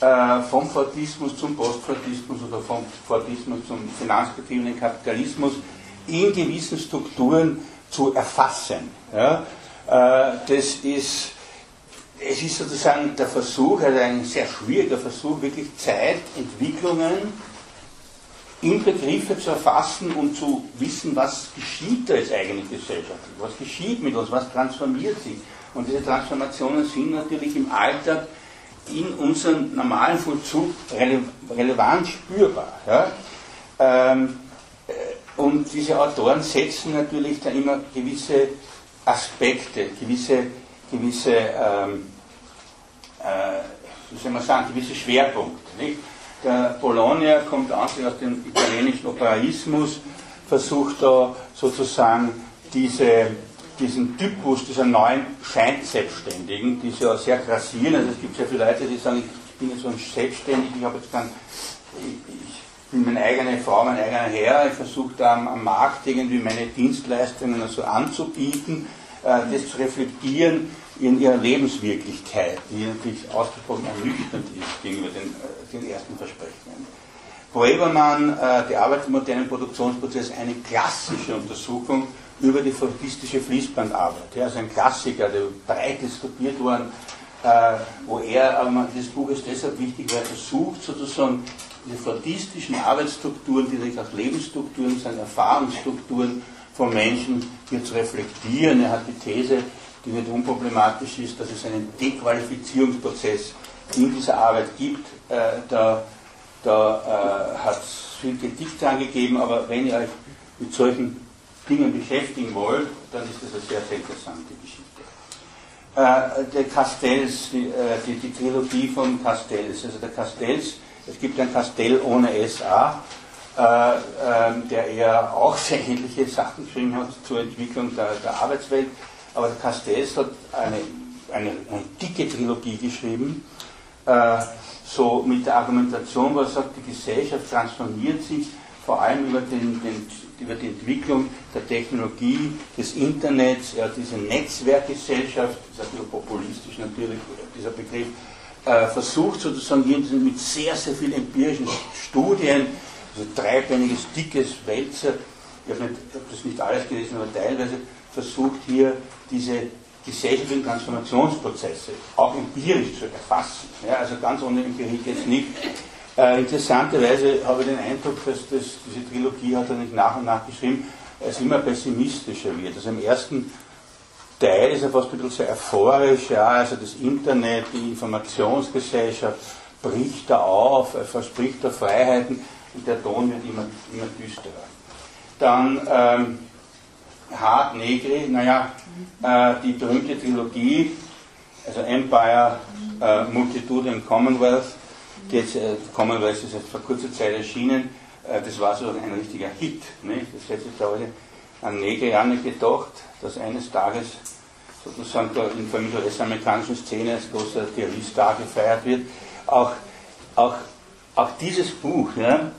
S1: äh, vom Fordismus zum Postfordismus oder vom Fordismus zum finanzbetriebenen Kapitalismus in gewissen Strukturen zu erfassen. Ja? Äh, das ist, es ist sozusagen der Versuch, also ein sehr schwieriger Versuch, wirklich Zeitentwicklungen in Begriffe zu erfassen und zu wissen, was geschieht da jetzt eigentlich gesellschaftlich, was geschieht mit uns, was transformiert sich. Und diese Transformationen sind natürlich im Alltag in unserem normalen Vollzug rele relevant spürbar. Ja? Ähm, äh, und diese Autoren setzen natürlich da immer gewisse Aspekte, gewisse, gewisse ähm, äh, soll man sagen, gewisse Schwerpunkte. Nicht? Der Bologna kommt an sich aus dem italienischen Operaismus, versucht da sozusagen diese, diesen Typus dieser neuen Scheinselbstständigen, die ja sehr grassieren. Also es gibt sehr viele Leute, die sagen, ich bin jetzt so ein Selbstständig, ich habe jetzt kein, ich bin meine eigene Frau, mein eigener Herr, ich versuche da am, am, Markt irgendwie meine Dienstleistungen also anzubieten, das zu reflektieren in ihrer Lebenswirklichkeit, die natürlich ausgesprochen ernüchternd ist gegenüber den, äh, den ersten Versprechungen. Braverman, äh, die Arbeit im modernen Produktionsprozess, eine klassische Untersuchung über die fordistische Fließbandarbeit. Also ein Klassiker, der breit diskutiert worden, äh, wo er, aber das Buch ist deshalb wichtig, weil er versucht sozusagen diese fordistischen Arbeitsstrukturen, die sich aus Lebensstrukturen, sind Erfahrungsstrukturen von Menschen hier zu reflektieren. Er hat die These, die nicht unproblematisch ist, dass es einen Dequalifizierungsprozess in dieser Arbeit gibt. Äh, da da äh, hat es viel Kritik dran gegeben, aber wenn ihr euch mit solchen Dingen beschäftigen wollt, dann ist das eine sehr, sehr interessante Geschichte. Äh, der Castells, die, äh, die, die, Trilogie von Castells, also der Castells, es gibt ein Castell ohne SA, der eher auch sehr ähnliche Sachen geschrieben hat zur Entwicklung der, der Arbeitswelt, aber der Castells hat eine, eine, eine dicke Trilogie geschrieben, äh, so mit der Argumentation, wo er sagt, die Gesellschaft transformiert sich vor allem über, den, den, über die Entwicklung der Technologie, des Internets, ja, diese Netzwerkgesellschaft, das ist ein bisschen populistisch natürlich, dieser Begriff, äh, versucht sozusagen mit sehr, sehr vielen empirischen Studien, also dreibeiniges, dickes Wälzer, ich habe hab das nicht alles gelesen, aber teilweise versucht hier diese gesellschaftlichen Transformationsprozesse auch empirisch zu erfassen. Ja, also ganz ohne Empirie geht nicht. Äh, interessanterweise habe ich den Eindruck, dass das, diese Trilogie hat er nicht nach und nach geschrieben, es immer pessimistischer wird. Also im ersten Teil ist er fast ein bisschen so euphorisch, ja, also das Internet, die Informationsgesellschaft bricht da auf, er verspricht da Freiheiten und der Ton wird immer, immer düsterer. Dann ähm, Hart Negri, naja, äh, die berühmte Trilogie, also Empire, äh, Multitude und Commonwealth, die jetzt, äh, Commonwealth ist jetzt vor kurzer Zeit erschienen, äh, das war so ein richtiger Hit. Nicht? Das hätte sich da alle an Negri auch nicht gedacht, dass eines Tages sozusagen da in der US-amerikanischen Szene als großer Theoriestar gefeiert wird. Auch, auch, auch dieses Buch, ja,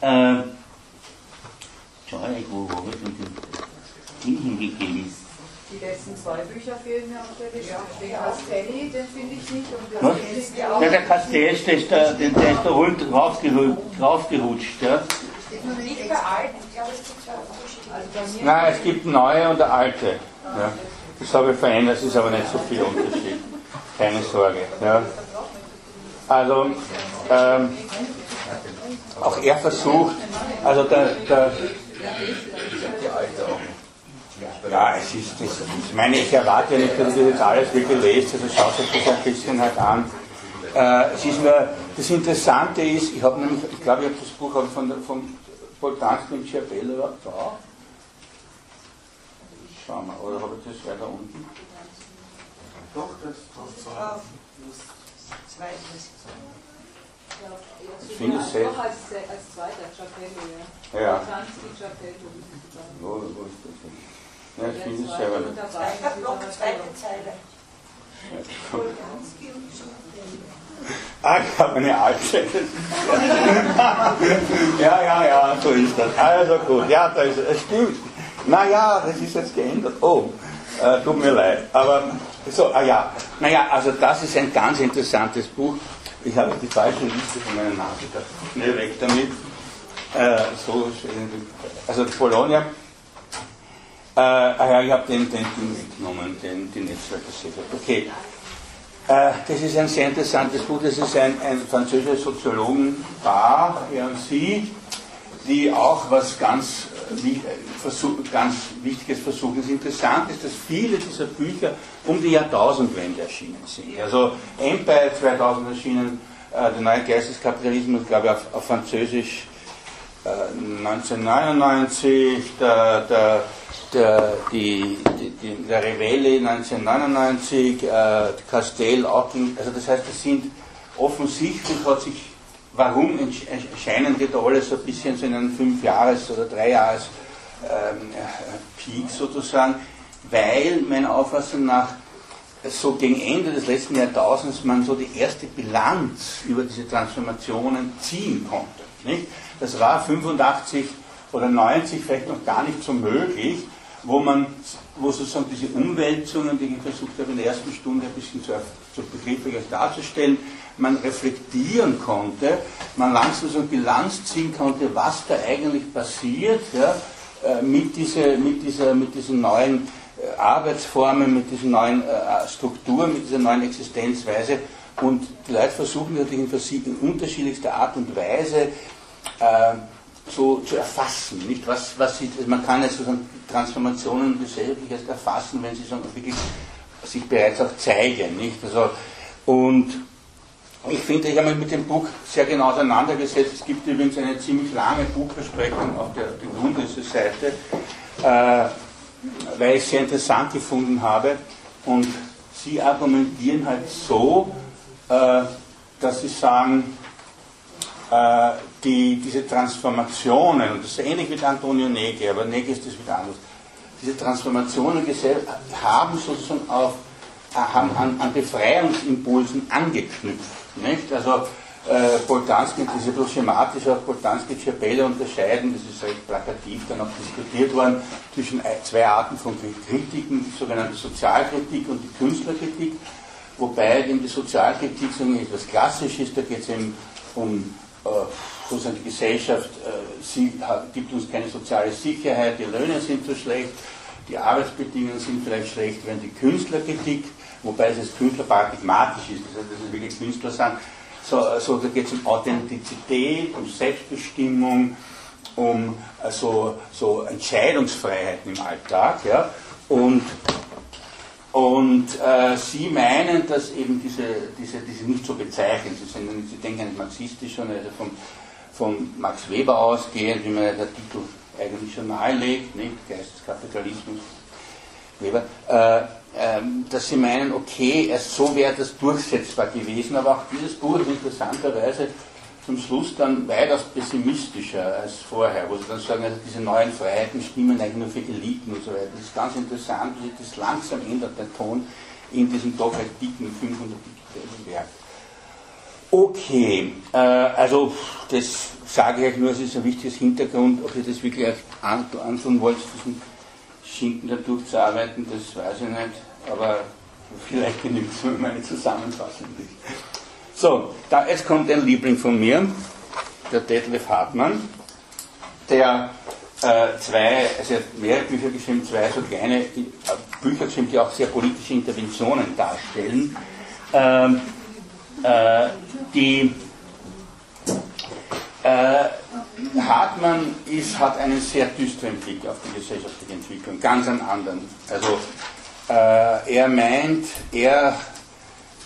S1: äh, wo, wo wird denn die hingegeben.
S3: Die letzten zwei Bücher fehlen mir auf der Liste. Den Castelli, den finde ich nicht. Und
S1: der, ja, der Castells, der ist da, der, der ist da rund raufgerutscht. raufgerutscht ja. Nicht der alte, ich glaube, es gibt zwei Nein, es gibt neue und alte. Ja. Das habe ich verändert, es ist aber nicht so viel Unterschied. Keine Sorge. Ja. Also, ähm, auch er versucht, also der, der ja, es ist, das, ich meine, ich erwarte ja nicht, dass ihr das alles wirklich lest, also schaut euch das ein bisschen halt an. Äh, es ist nur, das Interessante ist, ich habe nämlich, ich glaube, ich habe das Buch von, von Poltanski und Ciabello da. Schauen wir, oder habe ich das weiter unten?
S2: Doch, das drauf.
S1: Ich finde es sehr.
S3: Noch als, als zweiter, Ciapello, ja.
S1: Ja.
S3: Poltanski, Ciapello.
S1: Wo, ist das denn? Ja, ich finde es selber nicht.
S4: Ich habe noch eine zweite Zeile.
S1: Ah, ich habe eine alte. ja, ja, ja, so ist das. Also gut, ja, das, das stimmt. Naja, das ist jetzt geändert. Oh, äh, tut mir leid. Aber so, ah ja, naja, also das ist ein ganz interessantes Buch. Ich habe die falsche Liste von meiner Nase, schnell weg damit. Äh, so, also Bologna äh, ah ja, ich habe den, den Ding mitgenommen, den, die Netzwerkgesellschaft. Okay. Äh, das ist ein sehr interessantes Buch. Das ist ein, ein französischer Soziologen, Bar, er und sie, die auch was ganz ganz wichtiges Versuch. Das Interessante ist, dass viele dieser Bücher um die Jahrtausendwende erschienen sind. Also Empire 2000 erschienen, äh, der neue Geisteskapitalismus, glaube ich, auf, auf Französisch äh, 1999, der, der, der, die, die, der Revelle 1999, äh, Castell also das heißt, es sind offensichtlich hat sich warum erscheinen die da alle so ein bisschen so in einem Fünf-Jahres- oder Drei-Jahres- ähm, Peak sozusagen, weil meiner Auffassung nach so gegen Ende des letzten Jahrtausends man so die erste Bilanz über diese Transformationen ziehen konnte. Nicht? Das war 85 oder 90 vielleicht noch gar nicht so möglich, wo man, wo sozusagen diese Umwälzungen, die ich versucht habe in der ersten Stunde ein bisschen zu, zu begrifflich darzustellen, man reflektieren konnte, man langsam so eine Bilanz ziehen konnte, was da eigentlich passiert ja, äh, mit, diese, mit, dieser, mit diesen neuen äh, Arbeitsformen, mit diesen neuen äh, Strukturen, mit dieser neuen Existenzweise. Und die Leute versuchen natürlich in, unterschiedlichster Art und Weise äh, so zu erfassen. Nicht? Was, was sie, man kann jetzt sozusagen Transformationen gesellschaftlich erst erfassen, wenn sie so wirklich sich bereits auch zeigen. Nicht? Also, und ich finde, ich habe mich mit dem Buch sehr genau auseinandergesetzt. Es gibt übrigens eine ziemlich lange Buchbesprechung auf der, Grundrisse-Seite, äh, weil ich es sehr interessant gefunden habe. Und Sie argumentieren halt so, äh, dass Sie sagen, äh, die, diese Transformationen, und das ist ähnlich mit Antonio Negri, aber Negri ist das wieder anders, diese Transformationen haben sozusagen auf, haben an, an Befreiungsimpulsen angeknüpft. Nicht? Also äh, Boltanski, diese bloß schematisch auf Boltanski-Chapelle unterscheiden, das ist recht plakativ dann auch diskutiert worden, zwischen zwei Arten von Kritiken, die sogenannte Sozialkritik und die Künstlerkritik, wobei eben die Sozialkritik sagen, etwas klassisch ist, da geht es eben um äh, sozusagen die Gesellschaft, äh, sie hat, gibt uns keine soziale Sicherheit, die Löhne sind zu schlecht, die Arbeitsbedingungen sind vielleicht schlecht, während die Künstlerkritik wobei es als Künstler paradigmatisch ist, das heißt, dass es wirklich Künstler sind. So, also, da geht es um Authentizität, um Selbstbestimmung, um also, so Entscheidungsfreiheiten im Alltag. Ja? Und, und äh, Sie meinen, dass eben diese, diese, diese nicht so bezeichnen, Sie, sind, Sie denken nicht marxistisch, sondern also von, von Max Weber ausgehend, wie man der Titel eigentlich schon nahelegt, nicht? Geisteskapitalismus, Weber, äh, dass sie meinen, okay, erst so wäre das durchsetzbar gewesen, aber auch dieses Buch ist interessanterweise zum Schluss dann weitaus pessimistischer als vorher, wo sie dann sagen, also diese neuen Freiheiten stimmen eigentlich nur für Eliten und so weiter. Das ist ganz interessant, wie sich das langsam ändert, der Ton in diesem doch recht dicken 500 Werk. Okay, äh, also das sage ich euch nur, es ist ein wichtiges Hintergrund, ob ihr das wirklich antun wollt, diesen Schinken da durchzuarbeiten, das weiß ich nicht, aber vielleicht genügt es, wenn meine Zusammenfassung ist. So, da, jetzt kommt ein Liebling von mir, der Detlef Hartmann, der äh, zwei, also er hat mehrere Bücher geschrieben, zwei so kleine äh, Bücher geschrieben, die auch sehr politische Interventionen darstellen, ähm, äh, die äh, Hartmann ist, hat einen sehr düsteren Blick auf die gesellschaftliche Entwicklung, ganz einen anderen. Also äh, er meint, er,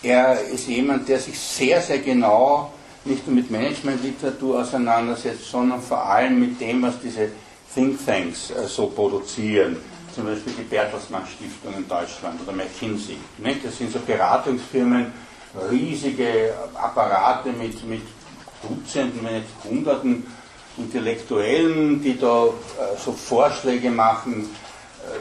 S1: er ist jemand, der sich sehr, sehr genau nicht nur mit Managementliteratur auseinandersetzt, sondern vor allem mit dem, was diese Thinktanks äh, so produzieren. Zum Beispiel die Bertelsmann Stiftung in Deutschland oder McKinsey. Nicht? Das sind so Beratungsfirmen, riesige Apparate mit, mit Dutzenden, wenn nicht Hunderten Intellektuellen, die da äh, so Vorschläge machen, äh,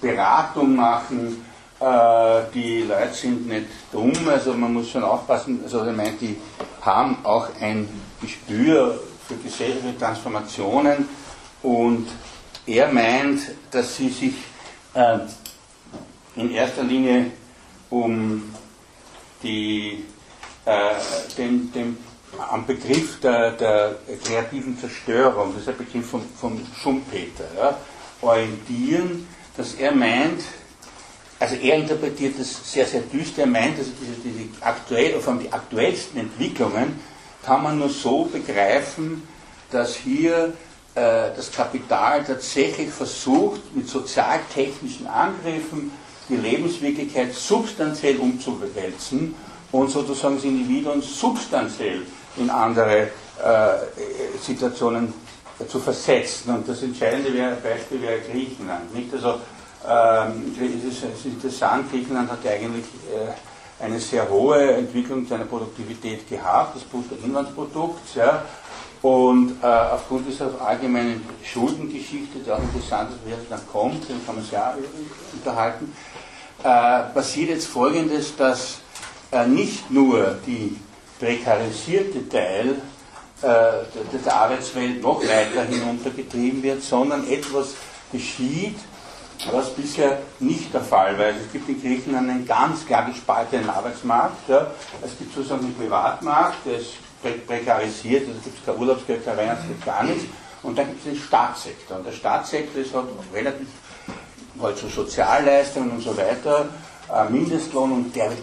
S1: Beratung machen. Äh, die Leute sind nicht dumm, also man muss schon aufpassen. Also er meint, die haben auch ein Gespür für gesellschaftliche Transformationen und er meint, dass sie sich äh, in erster Linie um die, äh, den, den am Begriff der, der, kreativen Zerstörung, das ist ein Begriff von, von Schumpeter, ja, orientieren, dass er meint, also er interpretiert das sehr, sehr düster, er meint, dass diese, diese aktuell, vor allem die aktuellsten Entwicklungen kann man nur so begreifen, dass hier äh, das Kapital tatsächlich versucht, mit sozialtechnischen Angriffen die Lebenswirklichkeit substanziell umzuwälzen und sozusagen das Individuum substanziell in andere äh, Situationen zu versetzen. Und das entscheidende Beispiel wäre Griechenland. Nicht? Also, ähm, es, ist, es ist interessant, Griechenland hat eigentlich äh, eine sehr hohe Entwicklung seiner Produktivität gehabt, das Bruttoinlandsprodukts, ja, und äh, aufgrund dieser allgemeinen Schuldengeschichte, die auch interessant ist, wie es dann kommt, dann kann man sich ja unterhalten, äh, passiert jetzt Folgendes, dass äh, nicht nur die prekarisierte Teil äh, der Arbeitswelt noch weiter hinuntergetrieben wird, sondern etwas geschieht, was bisher nicht der Fall war. Also es gibt in Griechenland einen ganz klar gespaltenen Arbeitsmarkt. Ja. Es gibt sozusagen den Privatmarkt, der ist prekarisiert, also gibt es kein Urlaubsgeld, kein Weihnachtsgeld, gar nichts. Und dann gibt es den Staatssektor. Und der Staatssektor ist halt relativ halt so Sozialleistungen und so weiter, äh, Mindestlohn und der wird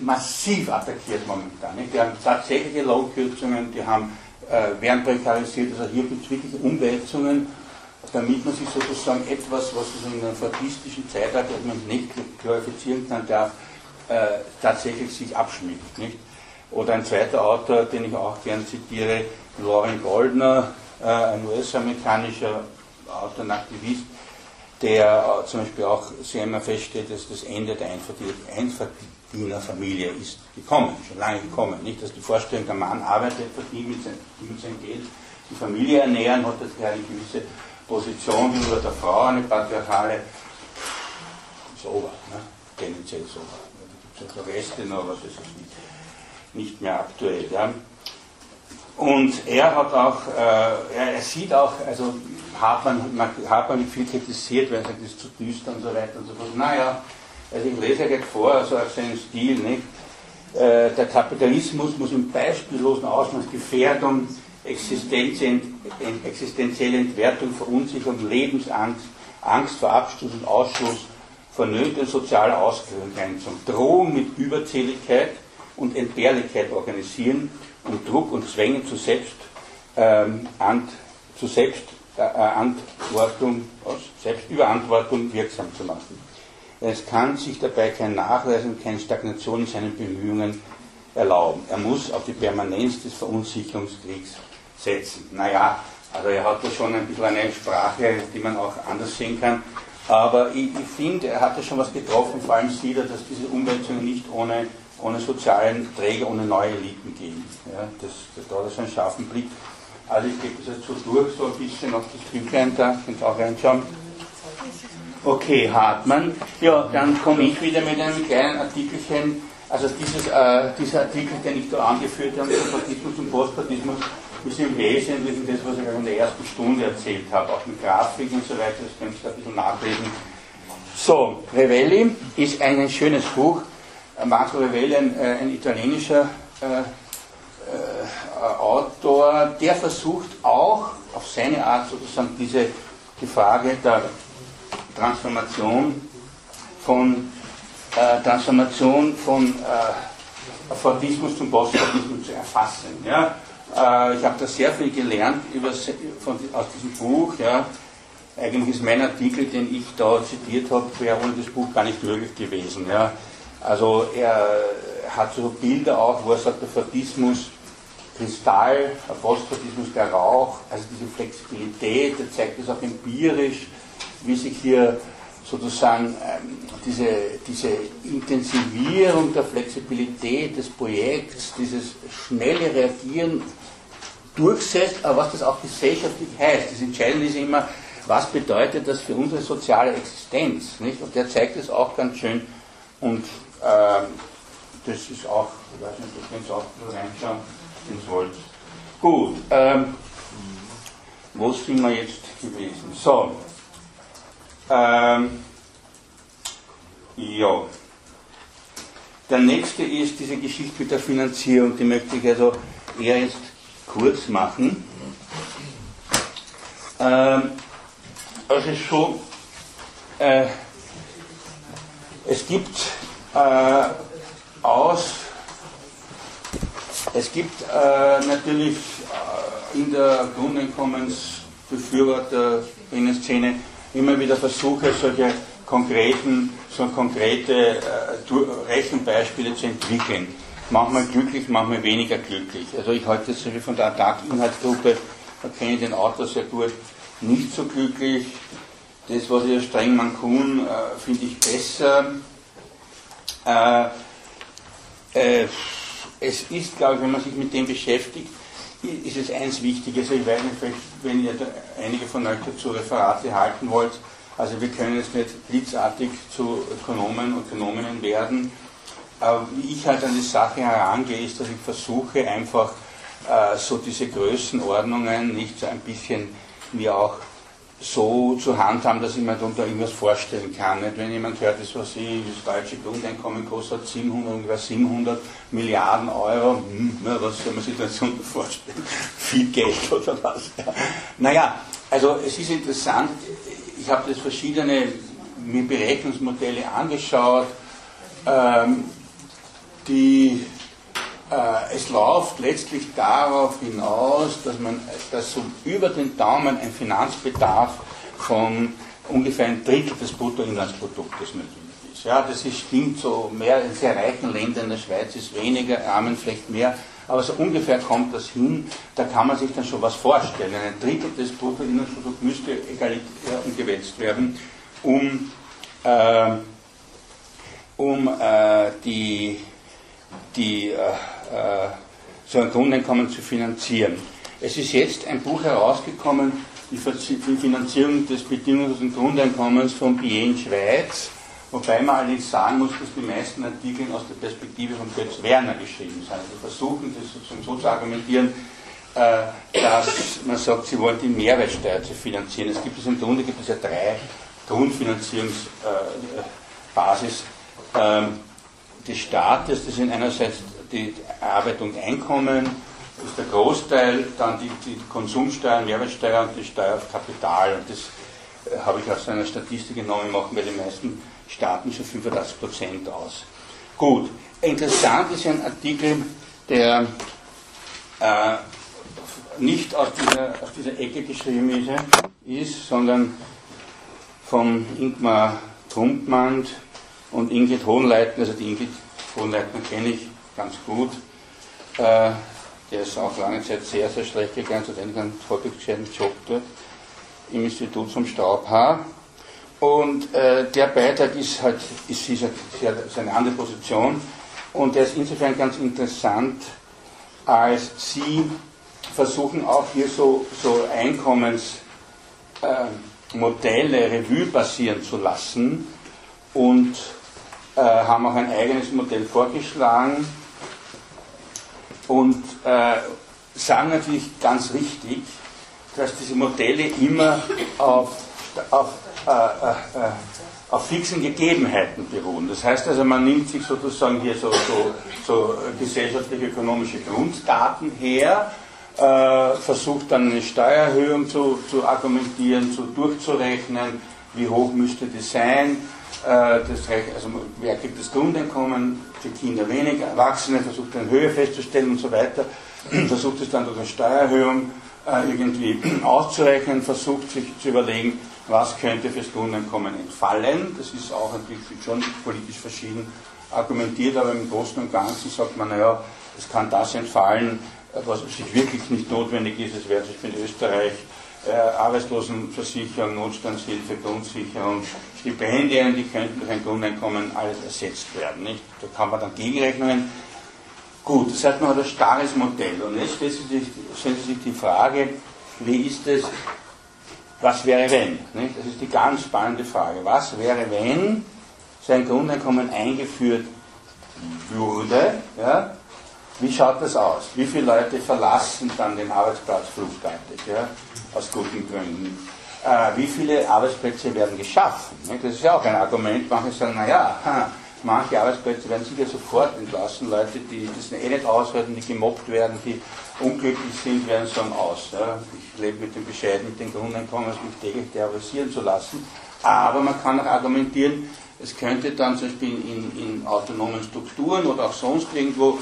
S1: massiv attackiert momentan. Nicht? Die haben tatsächliche Lohnkürzungen, die haben, äh, werden prekarisiert, also hier gibt es wirklich Umwälzungen, damit man sich sozusagen etwas, was in einem fadistischen Zeitalter man nicht glorifizieren kann, darf, äh, tatsächlich sich abschminkt. Nicht? Oder ein zweiter Autor, den ich auch gern zitiere, Lauren Goldner, äh, ein US-amerikanischer Autor und Aktivist, der äh, zum Beispiel auch sehr immer feststellt, dass das Ende der Einverdienerfamilie ist gekommen, schon lange gekommen. Nicht, dass die Vorstellung, der Mann arbeitet, verdient mit, sein, mit seinem Geld, die Familie ernähren, hat das eine gewisse Position gegenüber der Frau, eine patriarchale, so was, ne? tendenziell so was. Da gibt es auch Reste noch, aber das ist nicht, nicht mehr aktuell. Ja? Und er hat auch, äh, er, er, sieht auch, also Hartmann, Hartmann wird viel kritisiert, weil er sagt, das ist zu düster und so weiter und so fort. Naja, also ich lese ja gleich vor, also auf seinen Stil, nicht? Äh, der Kapitalismus muss im beispiellosen Ausmaß Gefährdung, existenzielle Entwertung, Verunsicherung, Lebensangst, Angst vor Abstoß und Ausschluss, vernötene soziale Ausgrenzung, Drohung mit Überzähligkeit und Entbehrlichkeit organisieren und Druck und Zwängen zu Selbst, ähm, an, zu Selbstantwortung, äh, Selbstüberantwortung wirksam zu machen. Es kann sich dabei kein Nachweis und keine Stagnation in seinen Bemühungen erlauben. Er muss auf die Permanenz des Verunsicherungskriegs setzen. Naja, also er hat da schon ein bisschen eine Sprache, die man auch anders sehen kann. Aber ich, ich finde, er hat da schon was getroffen, vor allem sieht er, dass diese Umwälzungen nicht ohne ohne sozialen Träger, ohne neue Eliten gehen. Ja, das, das dauert so einen scharfen Blick. Also ich gebe das jetzt so durch, so ein bisschen auf das Büchlein da, könnt ihr auch reinschauen. Okay, Hartmann. Ja, dann komme ich wieder mit einem kleinen Artikelchen. Also dieses, äh, dieser Artikel, den ich da angeführt habe, Sympathismus und Postpartismus, ist im Wesentlichen das, was ich in der ersten Stunde erzählt habe, auch mit Grafiken und so weiter, das könnt ihr ein bisschen nachlesen. So, Revelli ist ein schönes Buch, Marco Revelli, ein, äh, ein italienischer äh, äh, Autor, der versucht auch auf seine Art sozusagen diese die Frage der Transformation von äh, Transformation von äh, Fordismus zum Postfordismus zu erfassen. Ja? Äh, ich habe da sehr viel gelernt über, von, aus diesem Buch. Ja? Eigentlich ist mein Artikel, den ich da zitiert habe, wäre ohne das Buch gar nicht möglich gewesen. Ja? Also er hat so Bilder auch, wo er sagt, der Fordismus, Kristall, der Phosphatismus, der Rauch, also diese Flexibilität, er zeigt das auch empirisch, wie sich hier sozusagen ähm, diese, diese Intensivierung der Flexibilität des Projekts, dieses schnelle Reagieren durchsetzt, aber was das auch gesellschaftlich heißt. Das Entscheidende ist immer, was bedeutet das für unsere soziale Existenz? Nicht? Und der zeigt es auch ganz schön und ähm, das ist auch, ich weiß nicht, ihr auch reinschauen, wenn ihr wollt. Gut, ähm, wo sind wir jetzt gewesen? So, ähm, ja. Der nächste ist diese Geschichte mit der Finanzierung, die möchte ich also eher jetzt kurz machen. Ähm, also so, äh, es gibt äh, aus. Es gibt äh, natürlich äh, in der Grundeinkommensdebatte Befürworterinnen-Szene immer wieder versuche, solche konkreten, so konkrete äh, Rechenbeispiele zu entwickeln. Manchmal glücklich, manchmal weniger glücklich. Also ich halte jetzt von der Attack-Inhaltsgruppe, da kenne ich den Autor sehr gut, nicht so glücklich. Das, was ich streng Mankun, äh, finde ich besser. Äh, äh, es ist, glaube ich, wenn man sich mit dem beschäftigt, ist es eins wichtig. Also ich weiß nicht, wenn ihr einige von euch dazu Referate halten wollt, also wir können jetzt nicht blitzartig zu Ökonomen und Ökonominnen werden. Aber wie ich halt an die Sache herangehe, ist, dass ich versuche einfach äh, so diese Größenordnungen nicht so ein bisschen mir auch so zu handhaben, dass ich mir darunter irgendwas vorstellen kann. Nicht? Wenn jemand hört, das, was ich, das deutsche Grundeinkommen kostet 700, ungefähr 700 Milliarden Euro, hm, was soll man sich darunter vorstellen? <laughs> Viel Geld oder was? Ja. Naja, also es ist interessant, ich habe das verschiedene Berechnungsmodelle angeschaut, ähm, die es läuft letztlich darauf hinaus, dass man dass so über den Daumen ein Finanzbedarf von ungefähr ein Drittel des Bruttoinlandsproduktes möglich ist. Ja, das ist, stimmt so, mehr in sehr reichen Ländern, in der Schweiz ist weniger, Armen vielleicht mehr, aber so ungefähr kommt das hin, da kann man sich dann schon was vorstellen. Ein Drittel des Bruttoinlandsprodukts müsste egalitär umgewetzt werden, um, äh, um äh, die, die äh, äh, so ein Grundeinkommen zu finanzieren. Es ist jetzt ein Buch herausgekommen, die Finanzierung des bedingungslosen Grundeinkommens von Bien Schweiz, wobei man allerdings sagen muss, dass die meisten Artikel aus der Perspektive von Götz Werner geschrieben sind. Sie versuchen das sozusagen so zu argumentieren, äh, dass man sagt, sie wollen die Mehrwertsteuer zu finanzieren. Es gibt es im Grunde gibt es ja drei Grundfinanzierungsbasis ähm, des Staates. Das sind einerseits die Arbeit und Einkommen ist der Großteil, dann die, die Konsumsteuer, Mehrwertsteuer und die Steuer auf Kapital. Und das äh, habe ich aus einer Statistik genommen, machen bei den meisten Staaten schon 85 Prozent aus. Gut, interessant ist ein Artikel, der äh, nicht aus dieser, aus dieser Ecke geschrieben ist, ist, sondern von Ingmar Trumpmann und Ingrid Hohenleitner, also die Ingrid Hohenleitner kenne ich ganz gut. Äh, der ist auch lange Zeit sehr, sehr schlecht gegangen, hat einen ganz gescheiten Job dort im Institut zum Staubhaar. Und äh, der Beitrag ist halt, ist, ist, ist eine andere Position und der ist insofern ganz interessant, als Sie versuchen auch hier so, so Einkommensmodelle äh, Revue passieren zu lassen und äh, haben auch ein eigenes Modell vorgeschlagen und äh, sagen natürlich ganz richtig, dass diese Modelle immer auf, auf, äh, äh, äh, auf fixen Gegebenheiten beruhen. Das heißt also, man nimmt sich sozusagen hier so, so, so gesellschaftlich-ökonomische Grunddaten her, äh, versucht dann eine Steuererhöhung zu, zu argumentieren, zu durchzurechnen, wie hoch müsste die sein, äh, das, also wer kriegt das Grundeinkommen, für Kinder weniger, Erwachsene versucht eine Höhe festzustellen und so weiter, <clears throat> versucht es dann durch eine Steuererhöhung äh, irgendwie <clears throat> auszurechnen, versucht sich zu überlegen, was könnte fürs Grundeinkommen entfallen. Das ist auch natürlich schon politisch verschieden argumentiert, aber im Großen und Ganzen sagt man, naja, es kann das entfallen, was sich wirklich nicht notwendig ist. Es wäre zum Beispiel in Österreich äh, Arbeitslosenversicherung, Notstandshilfe, Grundsicherung, Stipendien, die könnten durch ein Grundeinkommen alles ersetzt werden. Nicht? Da kann man dann Gegenrechnungen. Gut, das heißt, man hat ein starres Modell. Und jetzt stellt sich, stellt sich die Frage, wie ist es, was wäre wenn? Nicht? Das ist die ganz spannende Frage. Was wäre, wenn sein Grundeinkommen eingeführt würde? Ja? Wie schaut das aus? Wie viele Leute verlassen dann den Arbeitsplatz fluchtartig? Ja? Aus guten Gründen. Äh, wie viele Arbeitsplätze werden geschaffen? Das ist ja auch ein Argument. Manche sagen, naja, manche Arbeitsplätze werden sicher sofort entlassen. Leute, die das eh nicht aushalten, die gemobbt werden, die unglücklich sind, werden sagen aus. Ich lebe mit dem Bescheid, mit dem Grundeinkommen, mich täglich terrorisieren zu lassen. Aber man kann auch argumentieren, es könnte dann zum Beispiel in, in autonomen Strukturen oder auch sonst irgendwo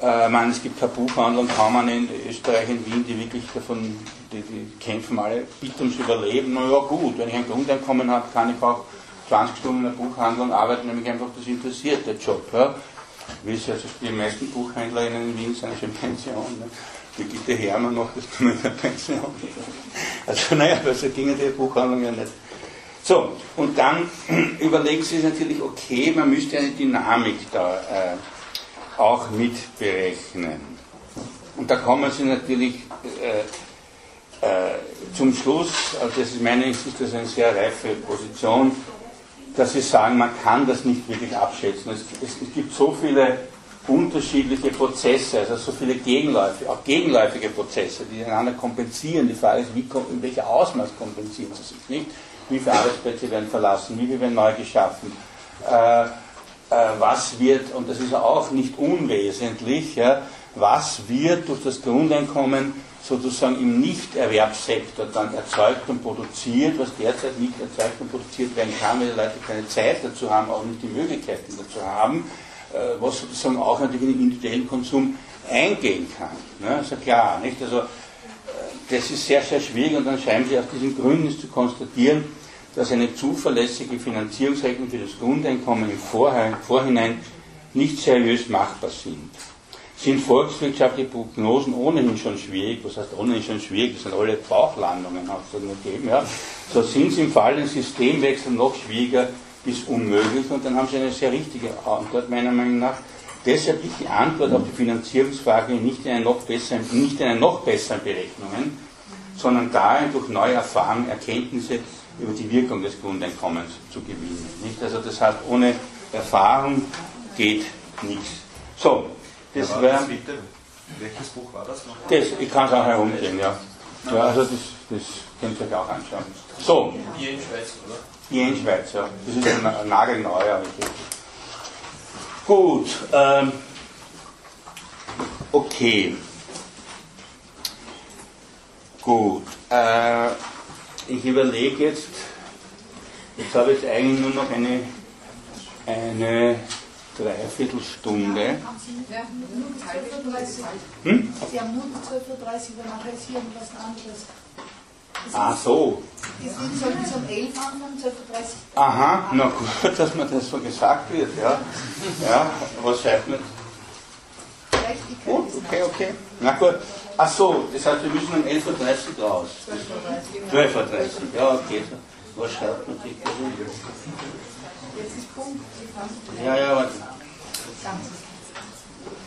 S1: Äh, man, es gibt keine Buchhandlung, kaum einen in Österreich, in Wien, die wirklich davon, die, die kämpfen alle bitte ums Überleben. Na ja, gut, wenn ich ein Grundeinkommen habe, kann ich auch 20 Stunden in der Buchhandlung arbeiten, nämlich einfach das interessiert, der Job. Ja. Wie es also die meisten Buchhändlerinnen in Wien sind schon Pension. Ne? Die Gitte Hermann macht das nur in der Pension. Also naja, also gingen die Buchhandlung ja nicht. So, und dann <clears throat> überlegen Sie sich natürlich, okay, man müsste eine Dynamik da äh, auch mit berechnen. Und da kommen Sie natürlich äh, äh, zum Schluss, also das ist meine Sicht, das ist eine sehr reife Position, dass Sie sagen, man kann das nicht wirklich abschätzen. Es, es, es gibt so viele unterschiedliche Prozesse, also so viele Gegenläufe, auch gegenläufige Prozesse, die einander kompensieren. Die Frage ist, wie, in welcher Ausmaß kompensieren sie sich nicht? Wie viele Arbeitsplätze werden verlassen? Wie viele werden neu geschaffen? Äh, was wird, und das ist auch nicht unwesentlich, ja, was wird durch das Grundeinkommen sozusagen im Nichterwerbssektor dann erzeugt und produziert, was derzeit nicht erzeugt und produziert werden kann, weil die Leute keine Zeit dazu haben, auch nicht die Möglichkeiten dazu haben, äh, was sozusagen auch natürlich in den individuellen Konsum eingehen kann. Ne? Also klar, nicht? Also, äh, das ist sehr, sehr schwierig und dann scheinen Sie aus diesen Gründen zu konstatieren, dass eine zuverlässige Finanzierungsrechnung für das Grundeinkommen im Vorhinein nicht seriös machbar sind. Sind volkswirtschaftliche Prognosen ohnehin schon schwierig, was heißt ohnehin schon schwierig, das sind alle Bauchlandungen, hat es nur gegeben, ja, so sind sie im Fall des Systemwechsels noch schwieriger bis unmöglich und dann haben sie eine sehr richtige Antwort meiner Meinung nach. Deshalb liegt die Antwort auf die Finanzierungsfrage nicht in, noch besseren, nicht einer noch besseren Berechnungen, sondern darin, durch neue Erfahrungen, Erkenntnisse über die Wirkung des Grundeinkommens zu gewinnen. Nicht? Also das heißt, ohne Erfahrung geht nichts. So, das war. Das bitte? Welches Buch war das noch? Das, ich kann es auch herumgehen, ja. ja also das, das könnt ihr euch auch anschauen. So. Hier in Schweiz, oder? Hier in Schweiz, ja. Das ist ein nagelneuer. Gut. Ähm, okay. Gut. Äh, ich überlege jetzt, jetzt habe ich eigentlich nur noch eine, eine Dreiviertelstunde.
S3: Hm? Sie haben nur 12.30 Uhr, weil nachher ist hier was anderes.
S1: Ah, so.
S3: Die sollten zum 11 anfangen, 12.30 Uhr.
S1: Aha, na gut, dass mir das so gesagt wird, ja. Ja, was schreibt man? Gut, okay, okay. Na gut. Ach so, das heißt, wir müssen um 11.30 Uhr raus. 12.30 Uhr. 12.30 Uhr, ja, okay. Was schreibt man sich da Jetzt ist Punkt. Ja, ja, warte.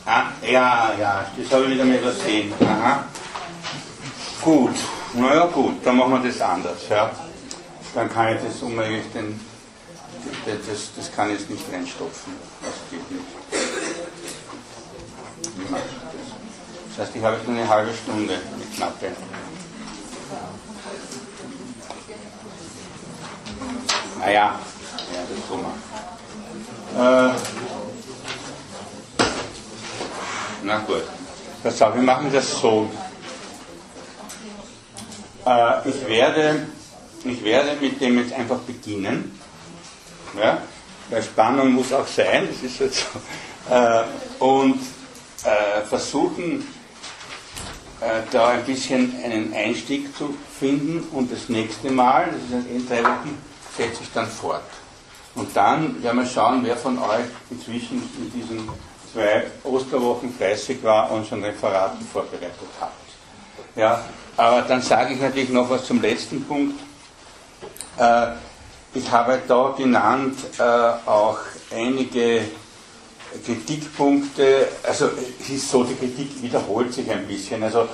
S1: Ah, ja, ja, das habe ich wieder mal übersehen. Aha. Gut, naja gut, dann machen wir das anders. Ja. Dann kann ich das unmöglich, den, das, das kann ich jetzt nicht reinstopfen. Das geht nicht. Wie mache ich das? Das heißt, ich habe jetzt eine halbe Stunde, eine knappe. Naja, ja, das so machen. Äh, na gut. Pass auf, wir machen das so. Äh, ich, werde, ich werde mit dem jetzt einfach beginnen. Ja? Weil Spannung muss auch sein, das ist jetzt so. Äh, und äh, versuchen, da ein bisschen einen Einstieg zu finden und das nächste Mal, das ist in drei Wochen, setze ich dann fort. Und dann werden wir schauen, wer von euch inzwischen in diesen zwei Osterwochen fleißig war und schon Referaten vorbereitet hat. Ja, aber dann sage ich natürlich noch was zum letzten Punkt. Äh, ich habe da genannt äh, auch einige Kritikpunkte, also es ist so, die Kritik wiederholt sich ein bisschen. Also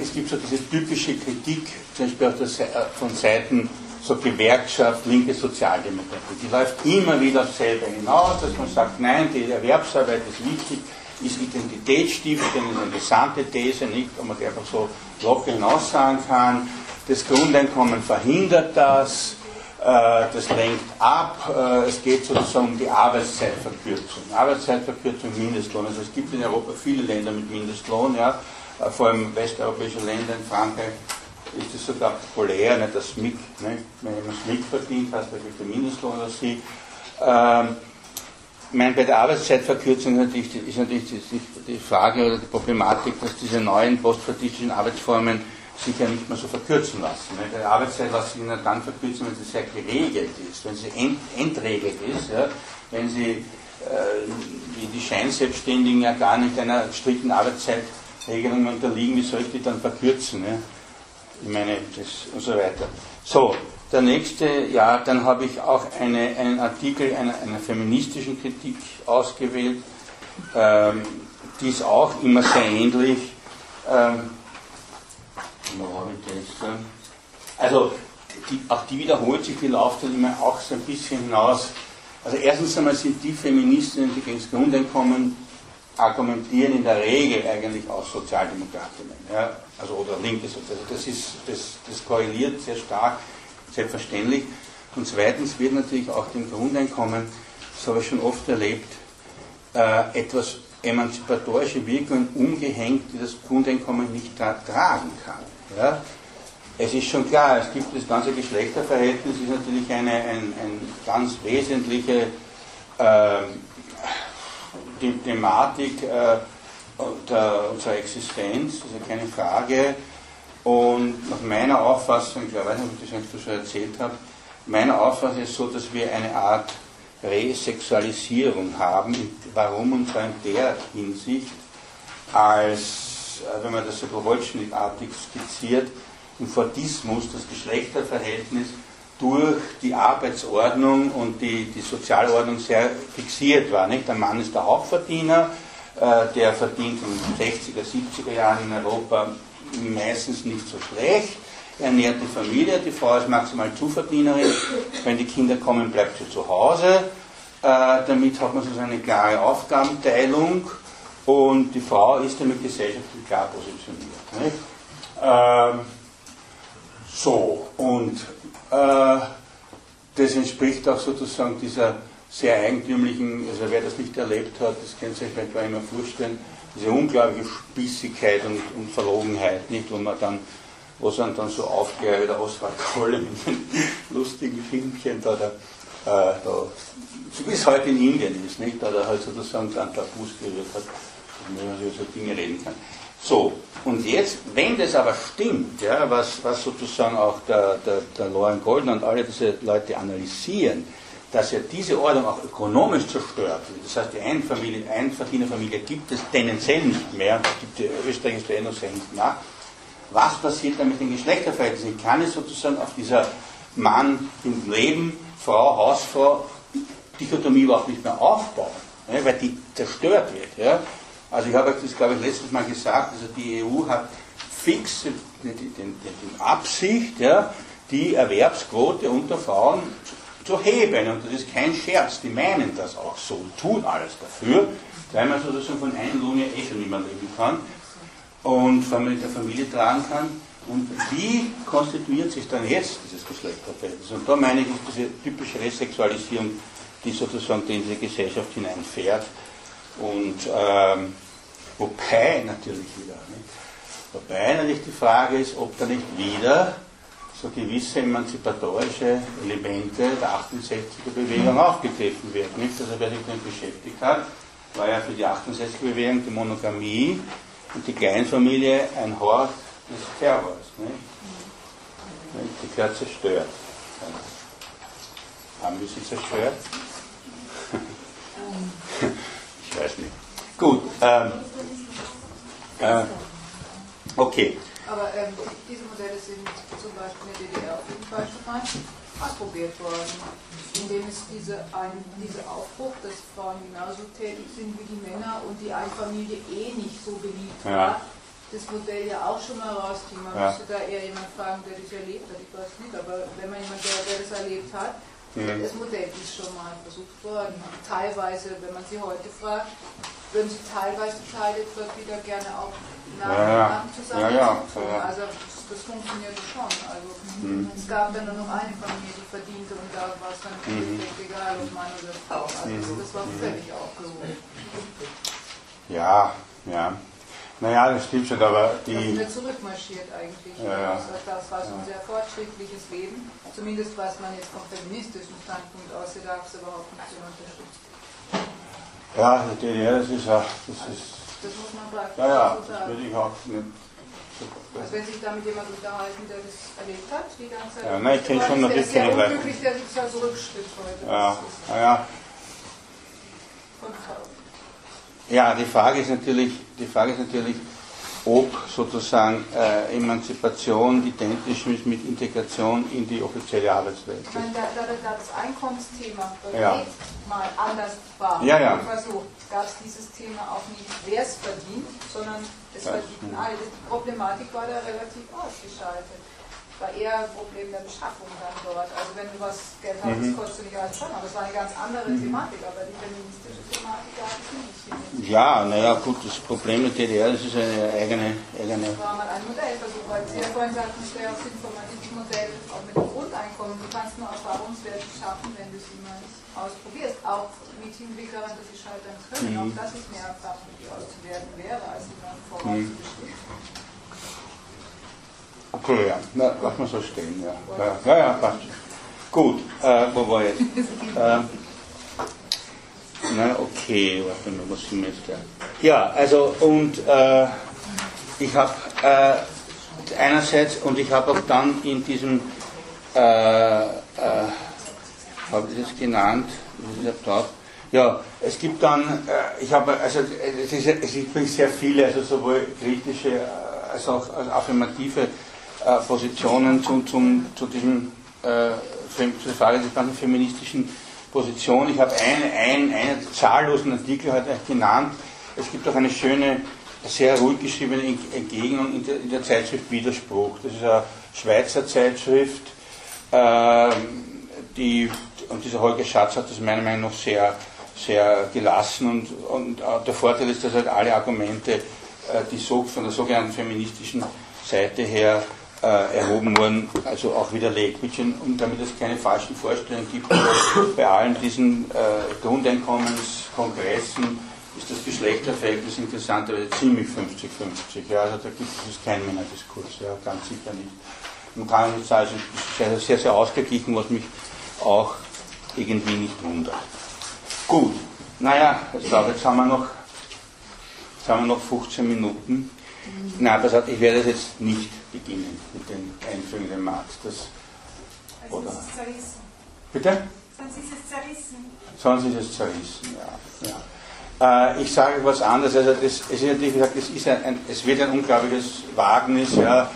S1: es gibt so diese typische Kritik, zum Beispiel der, äh, von Seiten so Gewerkschaft, linke Sozialdemokratie. Die läuft immer wieder selber hinaus, dass man sagt, nein, die Erwerbsarbeit ist wichtig, ist identitätsstiftend, ist eine gesamte These, nicht, wo man die einfach so locker hinaus sagen kann. Das Grundeinkommen verhindert das, das lenkt ab, äh, es geht sozusagen um die Arbeitszeitverkürzung. Arbeitszeitverkürzung, Mindestlohn. Also es gibt in Europa viele Länder mit Mindestlohn, ja, äh, vor allem westeuropäische Länder, in Frankreich ist es sogar populär, nicht das MIG, nicht? wenn jemand MIG verdient dann kriegt der Mindestlohn oder sie. Ähm, meine, bei der Arbeitszeitverkürzung natürlich, ist natürlich die, die Frage oder die Problematik, dass diese neuen postfaktischen Arbeitsformen sich ja nicht mehr so verkürzen lassen. Die Arbeitszeit lässt sich dann verkürzen, wenn sie sehr geregelt ist, wenn sie ent, entregelt ist, ja, wenn sie äh, wie die Scheinselbstständigen ja gar nicht einer strikten Arbeitszeitregelung unterliegen, wie soll ich die dann verkürzen? Ja? Ich meine, das und so weiter. So, der nächste, ja, dann habe ich auch eine, einen Artikel einer, einer, feministischen Kritik ausgewählt. Ähm, die ist auch immer sehr ähnlich. Ähm, also die, auch die wiederholt sich, die immer auch so ein bisschen hinaus. Also erstens einmal sind die Feministinnen, die gegen das Grundeinkommen argumentieren, in der Regel eigentlich auch Sozialdemokratinnen, ja, also oder linke Sozialdemokratinnen. Also das, ist, das, das korreliert sehr stark, selbstverständlich. Und zweitens wird natürlich auch dem Grundeinkommen, das habe ich schon oft erlebt, äh, etwas emanzipatorische Wirkung umgehängt, die das Grundeinkommen nicht tragen kann. Ja? Es ist schon klar, es gibt das ganze Geschlechterverhältnis, ist natürlich eine ein, ein ganz wesentliche äh, Thematik äh, der, unserer Existenz, ist ja keine Frage. Und nach meiner Auffassung, ich weiß nicht, ob ich das schon erzählt habe, meiner Auffassung ist so, dass wir eine Art Resexualisierung haben. Warum und zwar in der Hinsicht, als, wenn man das so holzschnittartig skizziert, im Fordismus das Geschlechterverhältnis durch die Arbeitsordnung und die, die Sozialordnung sehr fixiert war. Nicht? Der Mann ist der Hauptverdiener, äh, der verdient in den 60er, 70er Jahren in Europa meistens nicht so schlecht, ernährt die Familie, die Frau ist maximal Zuverdienerin, wenn die Kinder kommen, bleibt sie zu Hause. Äh, damit hat man so eine klare Aufgabenteilung und die Frau ist damit gesellschaftlich klar positioniert. Ähm, so, und äh, das entspricht auch sozusagen dieser sehr eigentümlichen, also wer das nicht erlebt hat, das kann sich vielleicht gar immer vorstellen, diese unglaubliche Spießigkeit und, und Verlogenheit, nicht, wo man dann, wo es dann, so aufklärt, wie der Oswald Kolle mit den <laughs> lustigen Filmchen da, da, äh, da so wie es heute in Indien ist, nicht, da er halt sozusagen dann Tabus gerührt hat, wo man über so Dinge reden kann. So, und jetzt, wenn das aber stimmt, ja, was, was sozusagen auch der, der, der Lauren Golden und alle diese Leute analysieren, dass ja diese Ordnung auch ökonomisch zerstört wird. Das heißt, die Einfamilie, Einverdienerfamilie gibt es tendenziell nicht mehr, gibt die österreichische sehr hinten nach. Was passiert dann mit den Geschlechterverhältnissen? Ich kann es sozusagen auf dieser Mann im Leben, Frau, Hausfrau, Dichotomie überhaupt nicht mehr aufbauen, ja, weil die zerstört wird. Ja. Also ich habe das, glaube ich, letztes Mal gesagt, also die EU hat fix die, Absicht, ja, die Erwerbsquote unter Frauen zu heben. Und das ist kein Scherz, die meinen das auch so, tun alles dafür, weil man sozusagen von einem Lohn ja eh schon nicht mehr leben kann und vor allem mit der Familie tragen kann. Und wie konstituiert sich dann jetzt dieses Geschlechterverhältnis? Und da meine ich, ist diese typische Resexualisierung, die sozusagen in diese Gesellschaft hineinfährt. Und ähm, wobei natürlich wieder, nicht? wobei natürlich die Frage ist, ob da nicht wieder so gewisse emanzipatorische Elemente der 68er Bewegung aufgegriffen werden. Nicht? Also wer sich damit beschäftigt hat, war ja für die 68er Bewegung die Monogamie und die Kleinfamilie ein Hort des Terrors. Nicht? Die gehört zerstört. Haben wir sie zerstört? Ich weiß nicht. Gut. Ähm, äh, okay.
S3: Aber ähm, diese Modelle sind zum Beispiel in der DDR auf jeden Fall schon mal ausprobiert worden, indem es diese, ein, diese Aufbruch, dass Frauen genauso tätig sind wie die Männer und die Einfamilie eh nicht so beliebt ja. war, das Modell ja auch schon mal rausziehen. Man ja. müsste da eher jemand fragen, der das erlebt hat, ich weiß nicht, aber wenn man jemand, der, der das erlebt hat, mhm. das Modell ist schon mal versucht worden. Teilweise, wenn man sie heute fragt, würden sie teilweise Teile dort wieder gerne auch nach ja, ja. zusammen. Ja, ja, Also das, das funktionierte schon. Also mhm. es gab dann nur noch eine Familie, die verdiente und da war es dann mhm. egal, ob Mann oder Frau. Also mhm. das war völlig aufgehoben.
S1: Ja, ja. Naja, das stimmt schon, aber die.
S3: Da sind wir zurückmarschiert eigentlich. Ja, ja. Das, das war schon ein sehr fortschrittliches Leben. Zumindest was man jetzt vom feministischen Standpunkt aus, da gab es überhaupt nicht zu unterstützen.
S1: Ja, die DDR, das ist ja. Das, ist,
S3: das muss man praktisch
S1: Ja, ja, das würde ich auch nicht.
S3: Also wenn sich damit jemand unterhalten, der das erlebt hat, die ganze Zeit.
S1: Ja, nein, ich kenne schon natürlich
S3: keine
S1: Leute.
S3: unglücklich, der sich da so rückschritt heute.
S1: Ja, ja. Ja, die Frage ist natürlich, die Frage ist natürlich, ob sozusagen äh, Emanzipation identisch ist mit Integration in die offizielle Arbeitswelt.
S3: Ich meine, da, da, da das Einkommensthema
S1: Ja.
S3: mal anders war,
S1: Ja, ja.
S3: so, gab es dieses Thema auch nicht, wer es verdient, sondern es verdienten alle. Die Problematik war da relativ ausgeschaltet. War eher ein Problem der Beschaffung dann dort. Also wenn du was Geld hast,
S1: Mhm.
S3: kostet du nicht alles schon, aber es war eine ganz andere Thematik, aber die feministische Thematik gab es nicht.
S1: Ja, naja, gut, das Problem der DDR, das ist eine eigene, eigene
S3: Das war mal ein Modellversuch, weil Sie ja vorhin sagten, es wäre das informatives Modell auch mit dem Grundeinkommen. Du kannst nur Erfahrungswerte schaffen, wenn du sie mal ausprobierst. Auch mit Hinblick daran, dass sie scheitern können.
S1: Mhm.
S3: Auch das ist mehr Erfahrung, die auszuwerten wäre, als sie dann vorauszubestehen.
S1: Okay, ja. Na, lass mal so stehen, ja. Ja, ja, ja passt. Gut, äh, wo war ich jetzt? Äh, na, okay, warte mal, was sind wir jetzt? Ja, also, und äh, ich habe äh, einerseits, und ich habe auch dann in diesem, äh, äh, habe ich das genannt, ich drauf, ja, es gibt dann, ich habe, also es, ist, es gibt sehr viele, also sowohl kritische als auch als affirmative äh, Positionen zu, zum, zu diesem, äh, zur Frage der ganzen feministischen Position. Ich habe eine, ein, einen zahllosen Artikel heute genannt. Es gibt auch eine schöne, sehr ruhig geschriebene Entgegnung in der, in der Zeitschrift Widerspruch. Das ist eine Schweizer Zeitschrift, ähm, die, und dieser Holger Schatz hat das meiner Meinung nach sehr, sehr gelassen und, und äh, der Vorteil ist, dass halt alle Argumente, äh, die so von der sogenannten feministischen Seite her äh, erhoben wurden, also auch widerlegt. Und damit es keine falschen Vorstellungen gibt, bei allen diesen äh, Grundeinkommenskongressen ist das Geschlechterverhältnis interessanterweise ziemlich 50-50. Ja, also da gibt es keinen Männerdiskurs, ja, ganz sicher nicht. Man kann es ist sehr, sehr ausgeglichen, was mich auch irgendwie nicht wundert. Gut, naja, ich glaube, jetzt haben wir noch, jetzt haben wir noch 15 Minuten. Nein, pass auf, ich werde jetzt nicht beginnen mit den Einführungen in den Marx. Das,
S4: Also
S1: oder,
S4: es ist zerrissen.
S1: bitte?
S4: Sonst ist es zerrissen.
S1: Sonst ist es zerrissen, ja. ja. Äh, ich sage was anderes. Also das, es, ist natürlich gesagt, es, ist ein, ein, es wird ein unglaubliches Wagnis, ja,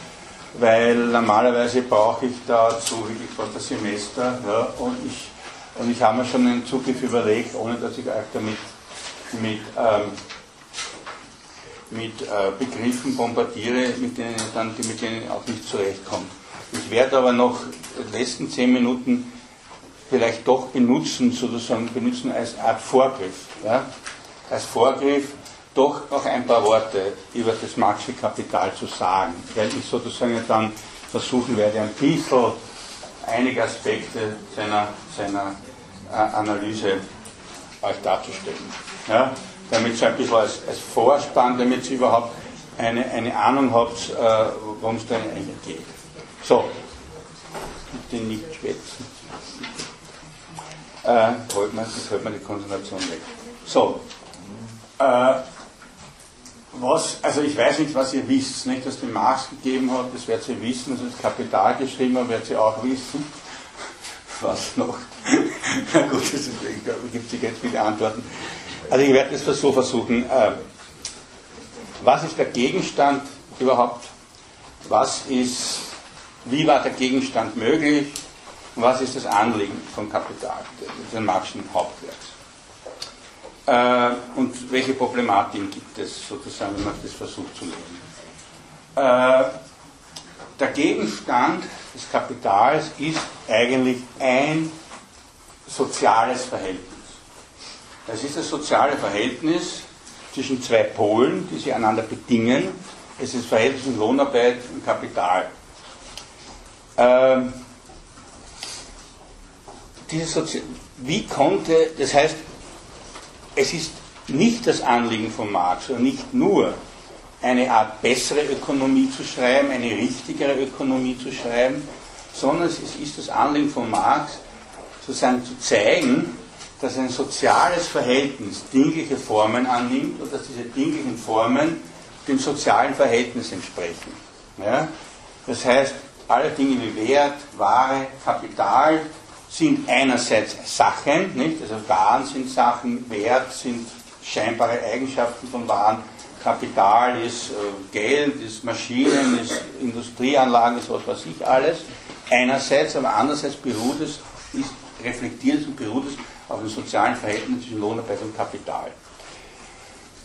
S1: weil normalerweise brauche ich dazu wirklich fast ein Semester. Ja, und, ich, und ich habe mir schon einen Zugriff überlegt, ohne dass ich euch damit mit, ähm, mit äh, Begriffen bombardiere, mit denen, dann, mit denen ich auch nicht zurechtkomme. Ich werde aber noch die letzten zehn Minuten vielleicht doch benutzen, sozusagen benutzen als Art Vorgriff. Ja? Als Vorgriff doch noch ein paar Worte über das Marxische Kapital zu sagen, weil ich sozusagen dann versuchen werde, ein bisschen einige Aspekte seiner, seiner äh, Analyse euch darzustellen. Ja? Damit so ein bisschen als, als Vorspann, damit ihr überhaupt eine, eine Ahnung habt, äh, worum es da eigentlich geht. So, bitte nicht schwätzen. Äh, holt man, das hält man die Konzentration weg. So, äh, was, also ich weiß nicht, was ihr wisst, nicht, dass die Marx gegeben hat, das werdet ihr wissen, dass das Kapital geschrieben hat, werdet ihr auch wissen. <laughs> Was noch? <laughs> Na gut, da gibt es jetzt viele Antworten. Also ich werde das so versuchen. Äh, was ist der Gegenstand überhaupt? Was ist, wie war der Gegenstand möglich? Was ist das Anliegen von Kapital, des Marxischen Hauptwerks? Äh, und welche Problematiken gibt es sozusagen, wenn man das versucht zu lesen? Äh, der Gegenstand des Kapitals ist eigentlich ein soziales Verhältnis. Es ist das soziale Verhältnis zwischen zwei Polen, die sich einander bedingen. Es ist das Verhältnis zwischen Lohnarbeit und Kapital. Ähm, wie konnte, das heißt, es ist nicht das Anliegen von Marx oder nicht nur eine Art bessere Ökonomie zu schreiben, eine richtigere Ökonomie zu schreiben, sondern es ist das Anliegen von Marx, sozusagen zu zeigen, dass ein soziales Verhältnis dingliche Formen annimmt und dass diese dinglichen Formen den sozialen Verhältnissen entsprechen. Ja? Das heißt, alle Dinge wie Wert, Ware, Kapital sind einerseits Sachen, nicht? also Waren sind Sachen, Wert sind scheinbare Eigenschaften von Waren, Kapital ist äh, Geld, ist Maschinen, ist Industrieanlagen, ist was weiß ich alles. Einerseits, aber andererseits beruht es, ist reflektiert und beruht es auf den sozialen Verhältnissen zwischen Lohnarbeit und Kapital.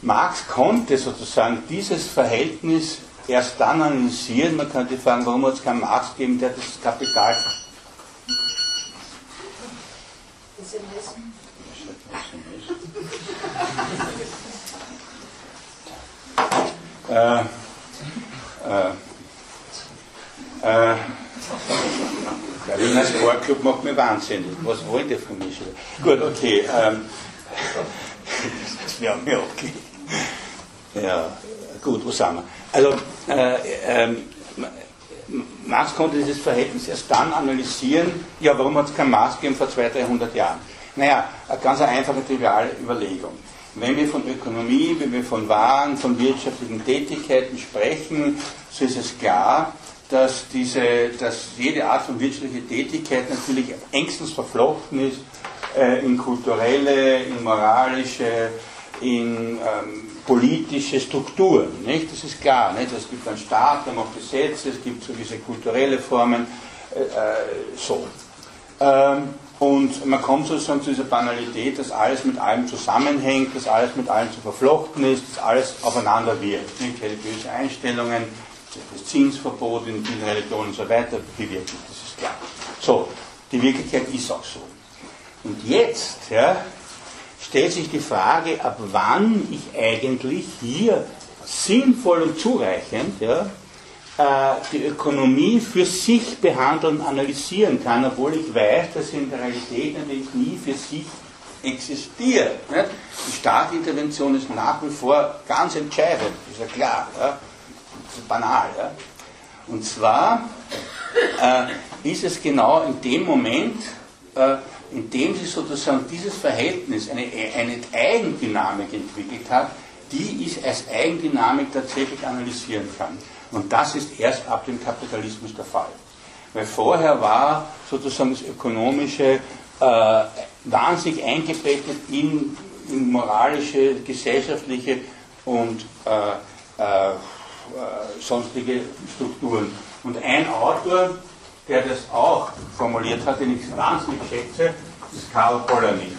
S1: Marx konnte sozusagen dieses Verhältnis erst dann analysieren. Man könnte fragen, warum hat es keinen Marx gegeben, der das Kapital. Äh, äh, äh, der Wiener Sportclub macht mir wahnsinnig. Was wollt ihr von mir schon? Gut, okay. Ähm, <laughs> das wäre mir okay. Ja, gut, wo sind wir? Also, äh, ähm, Marx konnte dieses Verhältnis erst dann analysieren, ja, warum hat es kein Marx gegeben vor 200, 300 Jahren? Naja, eine ganz einfache, triviale Überlegung. Wenn wir von Ökonomie, wenn wir von Waren, von wirtschaftlichen Tätigkeiten sprechen, so ist es klar, dass, diese, dass jede Art von wirtschaftlicher Tätigkeit natürlich engstens verflochten ist äh, in kulturelle, in moralische, in ähm, politische Strukturen. Nicht? Das ist klar. Nicht? Es gibt einen Staat, der macht Gesetze, es gibt so diese kulturelle Formen. Äh, äh, so. Ähm, und man kommt sozusagen zu dieser Banalität, dass alles mit allem zusammenhängt, dass alles mit allem zu verflochten ist, dass alles aufeinander wirkt. Nicht? Religiöse Einstellungen, Zinsverbot in vielen Religionen und so weiter bewirkt. Das ist klar. So, die Wirklichkeit ist auch so. Und jetzt ja, stellt sich die Frage, ab wann ich eigentlich hier sinnvoll und zureichend ja, äh, die Ökonomie für sich behandeln analysieren kann, obwohl ich weiß, dass sie in der Realität natürlich nie für sich existiert. Die Staatintervention ist nach wie vor ganz entscheidend, ist ja klar, ja? Banal. Ja? Und zwar äh, ist es genau in dem Moment, äh, in dem sich sozusagen dieses Verhältnis eine, eine Eigendynamik entwickelt hat, die ich als Eigendynamik tatsächlich analysieren kann. Und das ist erst ab dem Kapitalismus der Fall. Weil vorher war sozusagen das Ökonomische äh, wahnsinnig eingebettet in, in, moralische, gesellschaftliche und äh, äh, sonstige Strukturen. Und ein Autor, der das auch formuliert hat, den ich wahnsinnig schätze, ist Karl Polanyi.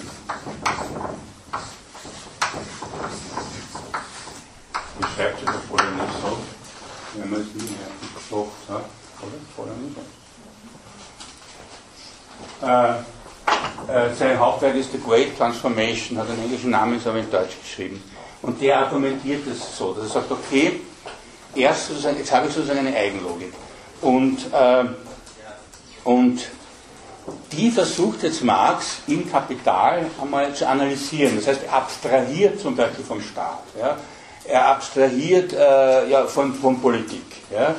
S1: Wie schreibt sich der Polanyi so? Wenn man es mehr gebraucht hat, oder? Polanyi. Äh, äh, sein Hauptwerk ist The Great Transformation, hat einen englischen Namen, ist aber in Deutsch geschrieben. Und der argumentiert es so, dass er sagt, okay, erst sozusagen, jetzt habe ich sozusagen eine Eigenlogik. Und, äh, und die versucht jetzt Marx im Kapital einmal zu analysieren. Das heißt, er abstrahiert zum Beispiel vom Staat. Ja? Er abstrahiert äh, ja, von, von Politik. Ja?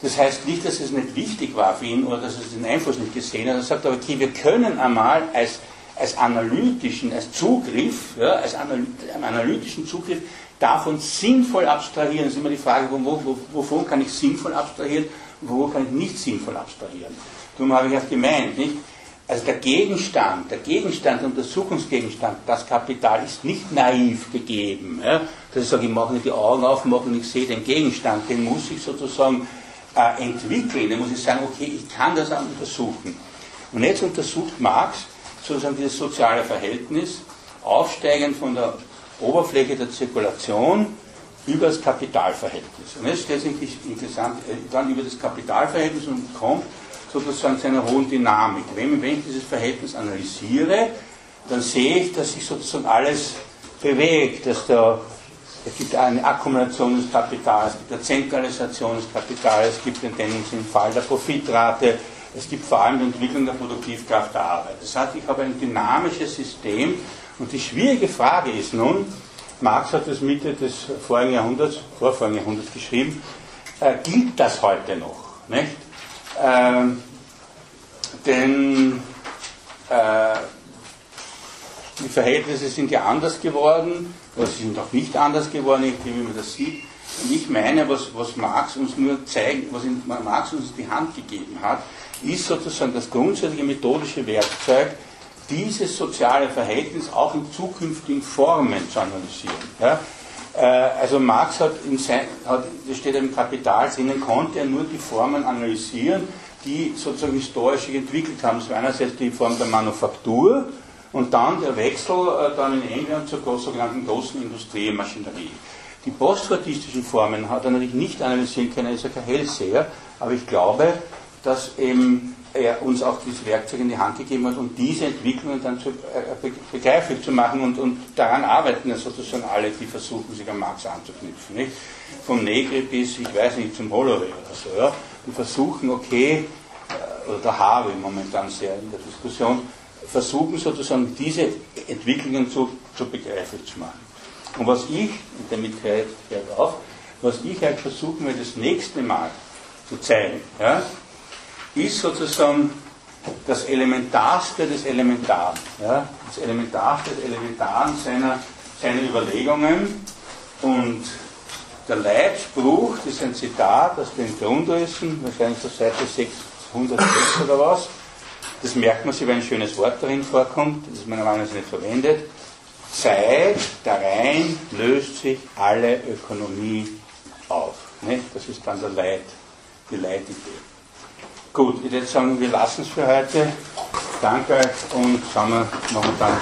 S1: Das heißt nicht, dass es nicht wichtig war für ihn oder dass er den Einfluss nicht gesehen hat. Er sagt aber, okay, wir können einmal als, als analytischen, als Zugriff, ja, als analytischen Zugriff davon sinnvoll abstrahieren. Das ist immer die Frage, wo, wo, wovon kann ich sinnvoll abstrahieren und wo kann ich nicht sinnvoll abstrahieren. Darum habe ich auch gemeint, nicht? Also der Gegenstand, der Gegenstand, der Untersuchungsgegenstand, das Kapital ist nicht naiv gegeben. Ja? Dass ich sage, ich mache nicht die Augen auf, mache und ich sehe den Gegenstand, den muss ich sozusagen äh, entwickeln, den muss ich sagen, okay, ich kann das auch untersuchen. Und jetzt untersucht Marx sozusagen dieses soziale Verhältnis, aufsteigend von der Oberfläche der Zirkulation über das Kapitalverhältnis. Und jetzt stellt sich interessant, äh, dann über das Kapitalverhältnis und kommt sozusagen zu einer hohen Dynamik. Wenn, wenn ich dieses Verhältnis analysiere, dann sehe ich, dass sich sozusagen alles bewegt, dass da es gibt eine Akkumulation des Kapitals, es gibt eine Zentralisation des Kapitals, es gibt den tendenziellen Fall der Profitrate, es gibt vor allem die Entwicklung der Produktivkraft der Arbeit. Das heißt, ich habe ein dynamisches System und die schwierige Frage ist nun, Marx hat das Mitte des vorigen Jahrhunderts, vorvorigen Jahrhunderts geschrieben, äh, gilt das heute noch? Nicht? Ähm, denn äh, die Verhältnisse sind ja anders geworden, oder sie sind auch nicht anders geworden, wie man das sieht. Und ich meine, was, was Marx uns nur zeigt, was Marx uns die Hand gegeben hat, ist sozusagen das grundsätzliche methodische Werkzeug, dieses soziale Verhältnis auch in zukünftigen Formen zu analysieren. Ja? Äh, also Marx hat, in sein, hat, das steht im Kapital drinnen, konnte er nur die Formen analysieren, die sozusagen historisch sich entwickelt haben. Das war einerseits die Form der Manufaktur und dann der Wechsel äh, dann in England zur sogenannten großen Industriemaschinerie. Die postfortistischen Formen hat er natürlich nicht analysieren können, er ist ja kein Hellseher, aber ich glaube, dass eben er uns auch dieses Werkzeug in die Hand gegeben hat, um diese Entwicklungen dann zu, äh, begreiflich zu machen und, und daran arbeiten ja sozusagen alle, die versuchen, sich an Marx anzuknüpfen. Nicht? Vom Negri bis, ich weiß nicht, zum Holloway oder so. Ja? Und versuchen, okay, äh, oder der Harvey momentan sehr in der Diskussion, versuchen sozusagen diese Entwicklungen zu, zu begreiflich zu machen. Und was ich, und damit hört auf, was ich halt versuchen will, das nächste Mal zu zeigen, ja, ist sozusagen das Elementarste des Elementaren. Ja, das Elementarste des Elementaren seiner, seiner Überlegungen. Und der Leitspruch, das ist ein Zitat aus den Grundrissen, wahrscheinlich zur Seite 606 oder was. Das merkt man sich, weil ein schönes Wort darin vorkommt, das man normalerweise nicht verwendet. Zeit, der Rhein löst sich alle Ökonomie auf. Ne? Das ist dann der Leit, die Leitidee. Gut, ich würde sagen, wir lassen es für heute. Danke und schauen wir momentan.